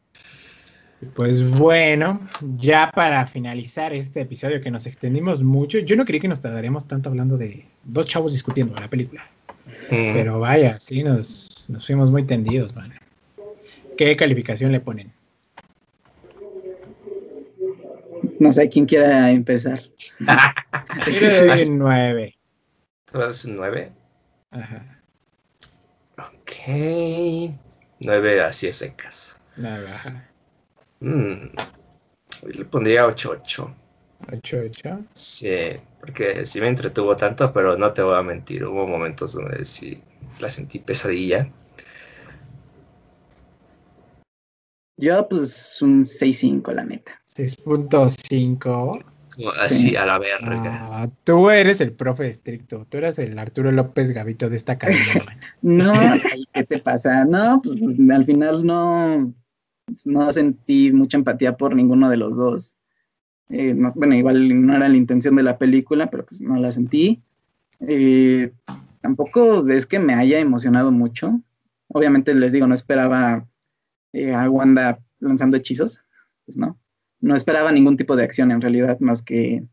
Pues bueno, ya para finalizar este episodio que nos extendimos mucho, yo no creí que nos tardaríamos tanto hablando de dos chavos discutiendo la película. Mm. Pero vaya, sí, nos, nos fuimos muy tendidos, man. ¿Qué calificación le ponen? No sé quién quiera empezar. (laughs) Yo le doy un 9. ¿Tú le das un 9? Ajá, Ok. 9 así es secas. la baja. Mm, Le pondría 8-8. 8, 8. Sí, porque sí me entretuvo tanto, pero no te voy a mentir. Hubo momentos donde sí la sentí pesadilla. Yo, pues, un 6-5, la neta. 6.5. Así Sí. a la verga. Ah, tú eres el profe estricto. Tú eres el Arturo López Gavito de esta cadena. (laughs) No, ¿qué te pasa? No, pues al final no, no sentí mucha empatía por ninguno de los dos. Eh, no- bueno, igual no era la intención de la película, pero pues no la sentí. Eh, tampoco es que me haya emocionado mucho. Obviamente les digo, no esperaba eh, a Wanda lanzando hechizos, pues no. No esperaba ningún tipo de acción en realidad, más que,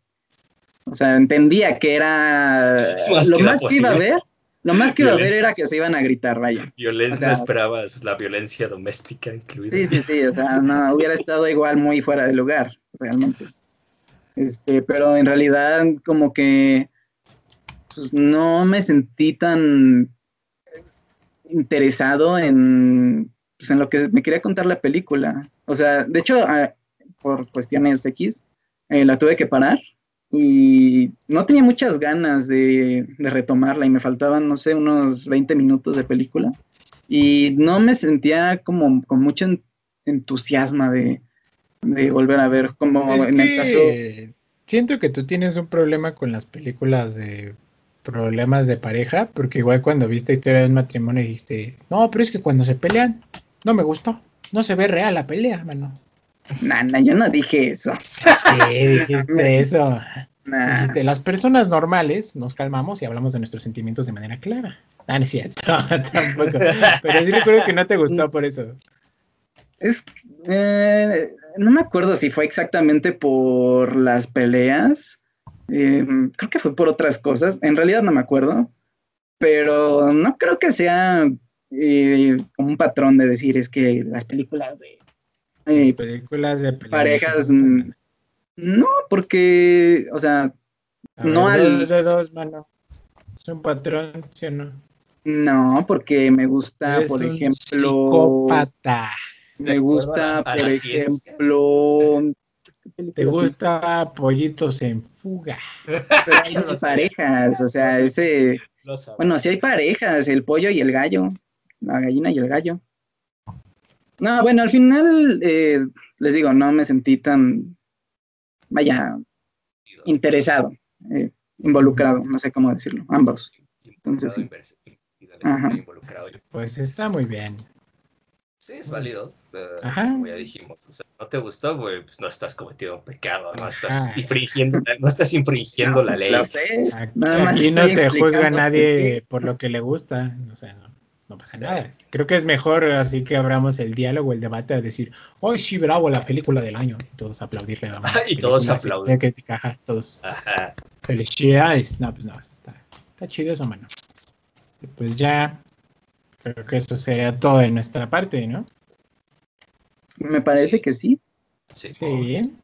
o sea, entendía que era (laughs) Más lo que más que iba a ver. Lo más que iba a ver era que se iban a gritar, vaya. Violencia, o sea- no esperabas la violencia doméstica incluida. Sí, sí, sí, o sea, no, hubiera (laughs) estado igual muy fuera de lugar, realmente. Este, pero en realidad como que pues, no me sentí tan interesado en, pues, en lo que me quería contar la película. O sea, de hecho, por cuestiones X, eh, la tuve que parar y no tenía muchas ganas de, de retomarla y me faltaban, no sé, unos 20 minutos de película y no me sentía como con mucho en- entusiasmo de, de volver a ver como Es en el caso siento que tú tienes un problema con las películas de problemas de pareja, porque igual cuando viste historia de un matrimonio dijiste, no, pero es que cuando se pelean, no me gustó, no se ve real la pelea, mano. Nah, yo no dije eso. Sí, dijiste (laughs) eso. Nah. Dijiste, las personas normales nos calmamos y hablamos de nuestros sentimientos de manera clara. Ah, no es cierto, (laughs) tampoco. Pero sí recuerdo que no te gustó por eso. Es, eh, no me acuerdo si fue exactamente por las peleas. eh, creo que fue por otras cosas. En realidad no me acuerdo. Pero no creo que sea eh, un patrón de decir es que las películas de eh, Películas de pelea parejas. no porque, o sea, A no ver, al- dos de dos, mano. Es un patrón, ¿sí o no? no, porque me gusta, Eres por un ejemplo, psicópata. me gusta, por ejemplo, ¿qué película ¿Te gusta Pollitos en Fuga? Pero hay (laughs) dos parejas, o sea, ese, bueno, sí hay parejas, el pollo y el gallo, la gallina y el gallo. No, bueno, al final, eh, les digo, no me sentí tan, vaya, interesado, eh, involucrado, no sé cómo decirlo, ambos. entonces sí. Ajá. Pues está muy bien. Sí, es válido. eh, Ajá. Como ya dijimos. O sea, no te gustó, güey, pues no estás cometiendo un pecado, no estás Ajá. infringiendo, no estás infringiendo la ley. Aquí, aquí no se juzga a nadie por por lo que le gusta. O sea, no pasa nada. Creo que es mejor así que abramos el diálogo, el debate, a decir, hoy sí, bravo, la película del año. Y todos aplaudirle. (laughs) y todos aplauden. todos. Ajá. Felicidades. No, pues no, está, está chido eso, mano. pues ya, creo que eso sería todo de nuestra parte, ¿no? Me parece que sí. Sí. sí.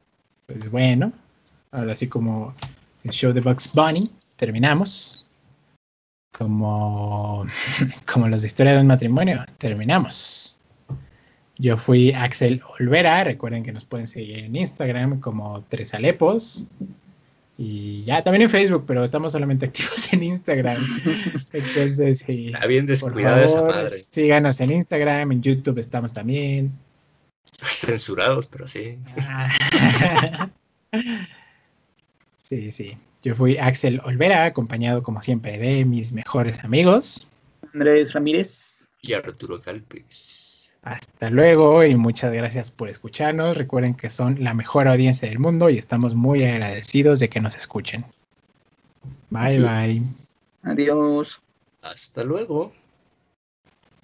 Pues bueno, ahora sí como el show de Bugs Bunny, terminamos como, como los de historia de un matrimonio, terminamos. Yo fui Axel Olvera, recuerden que nos pueden seguir en Instagram como Tres Alepos. Y ya, también en Facebook, pero estamos solamente (laughs) activos en Instagram. Entonces, sí. Está bien descuidada esa madre. Síganos en Instagram, en YouTube estamos también. (laughs) Censurados, pero sí. (laughs) sí, sí. Yo fui Axel Olvera, acompañado como siempre de mis mejores amigos. Andrés Ramírez. Y Arturo Calpes. Hasta luego y muchas gracias por escucharnos. Recuerden que son la mejor audiencia del mundo y estamos muy agradecidos de que nos escuchen. Bye bye. Adiós. Hasta luego.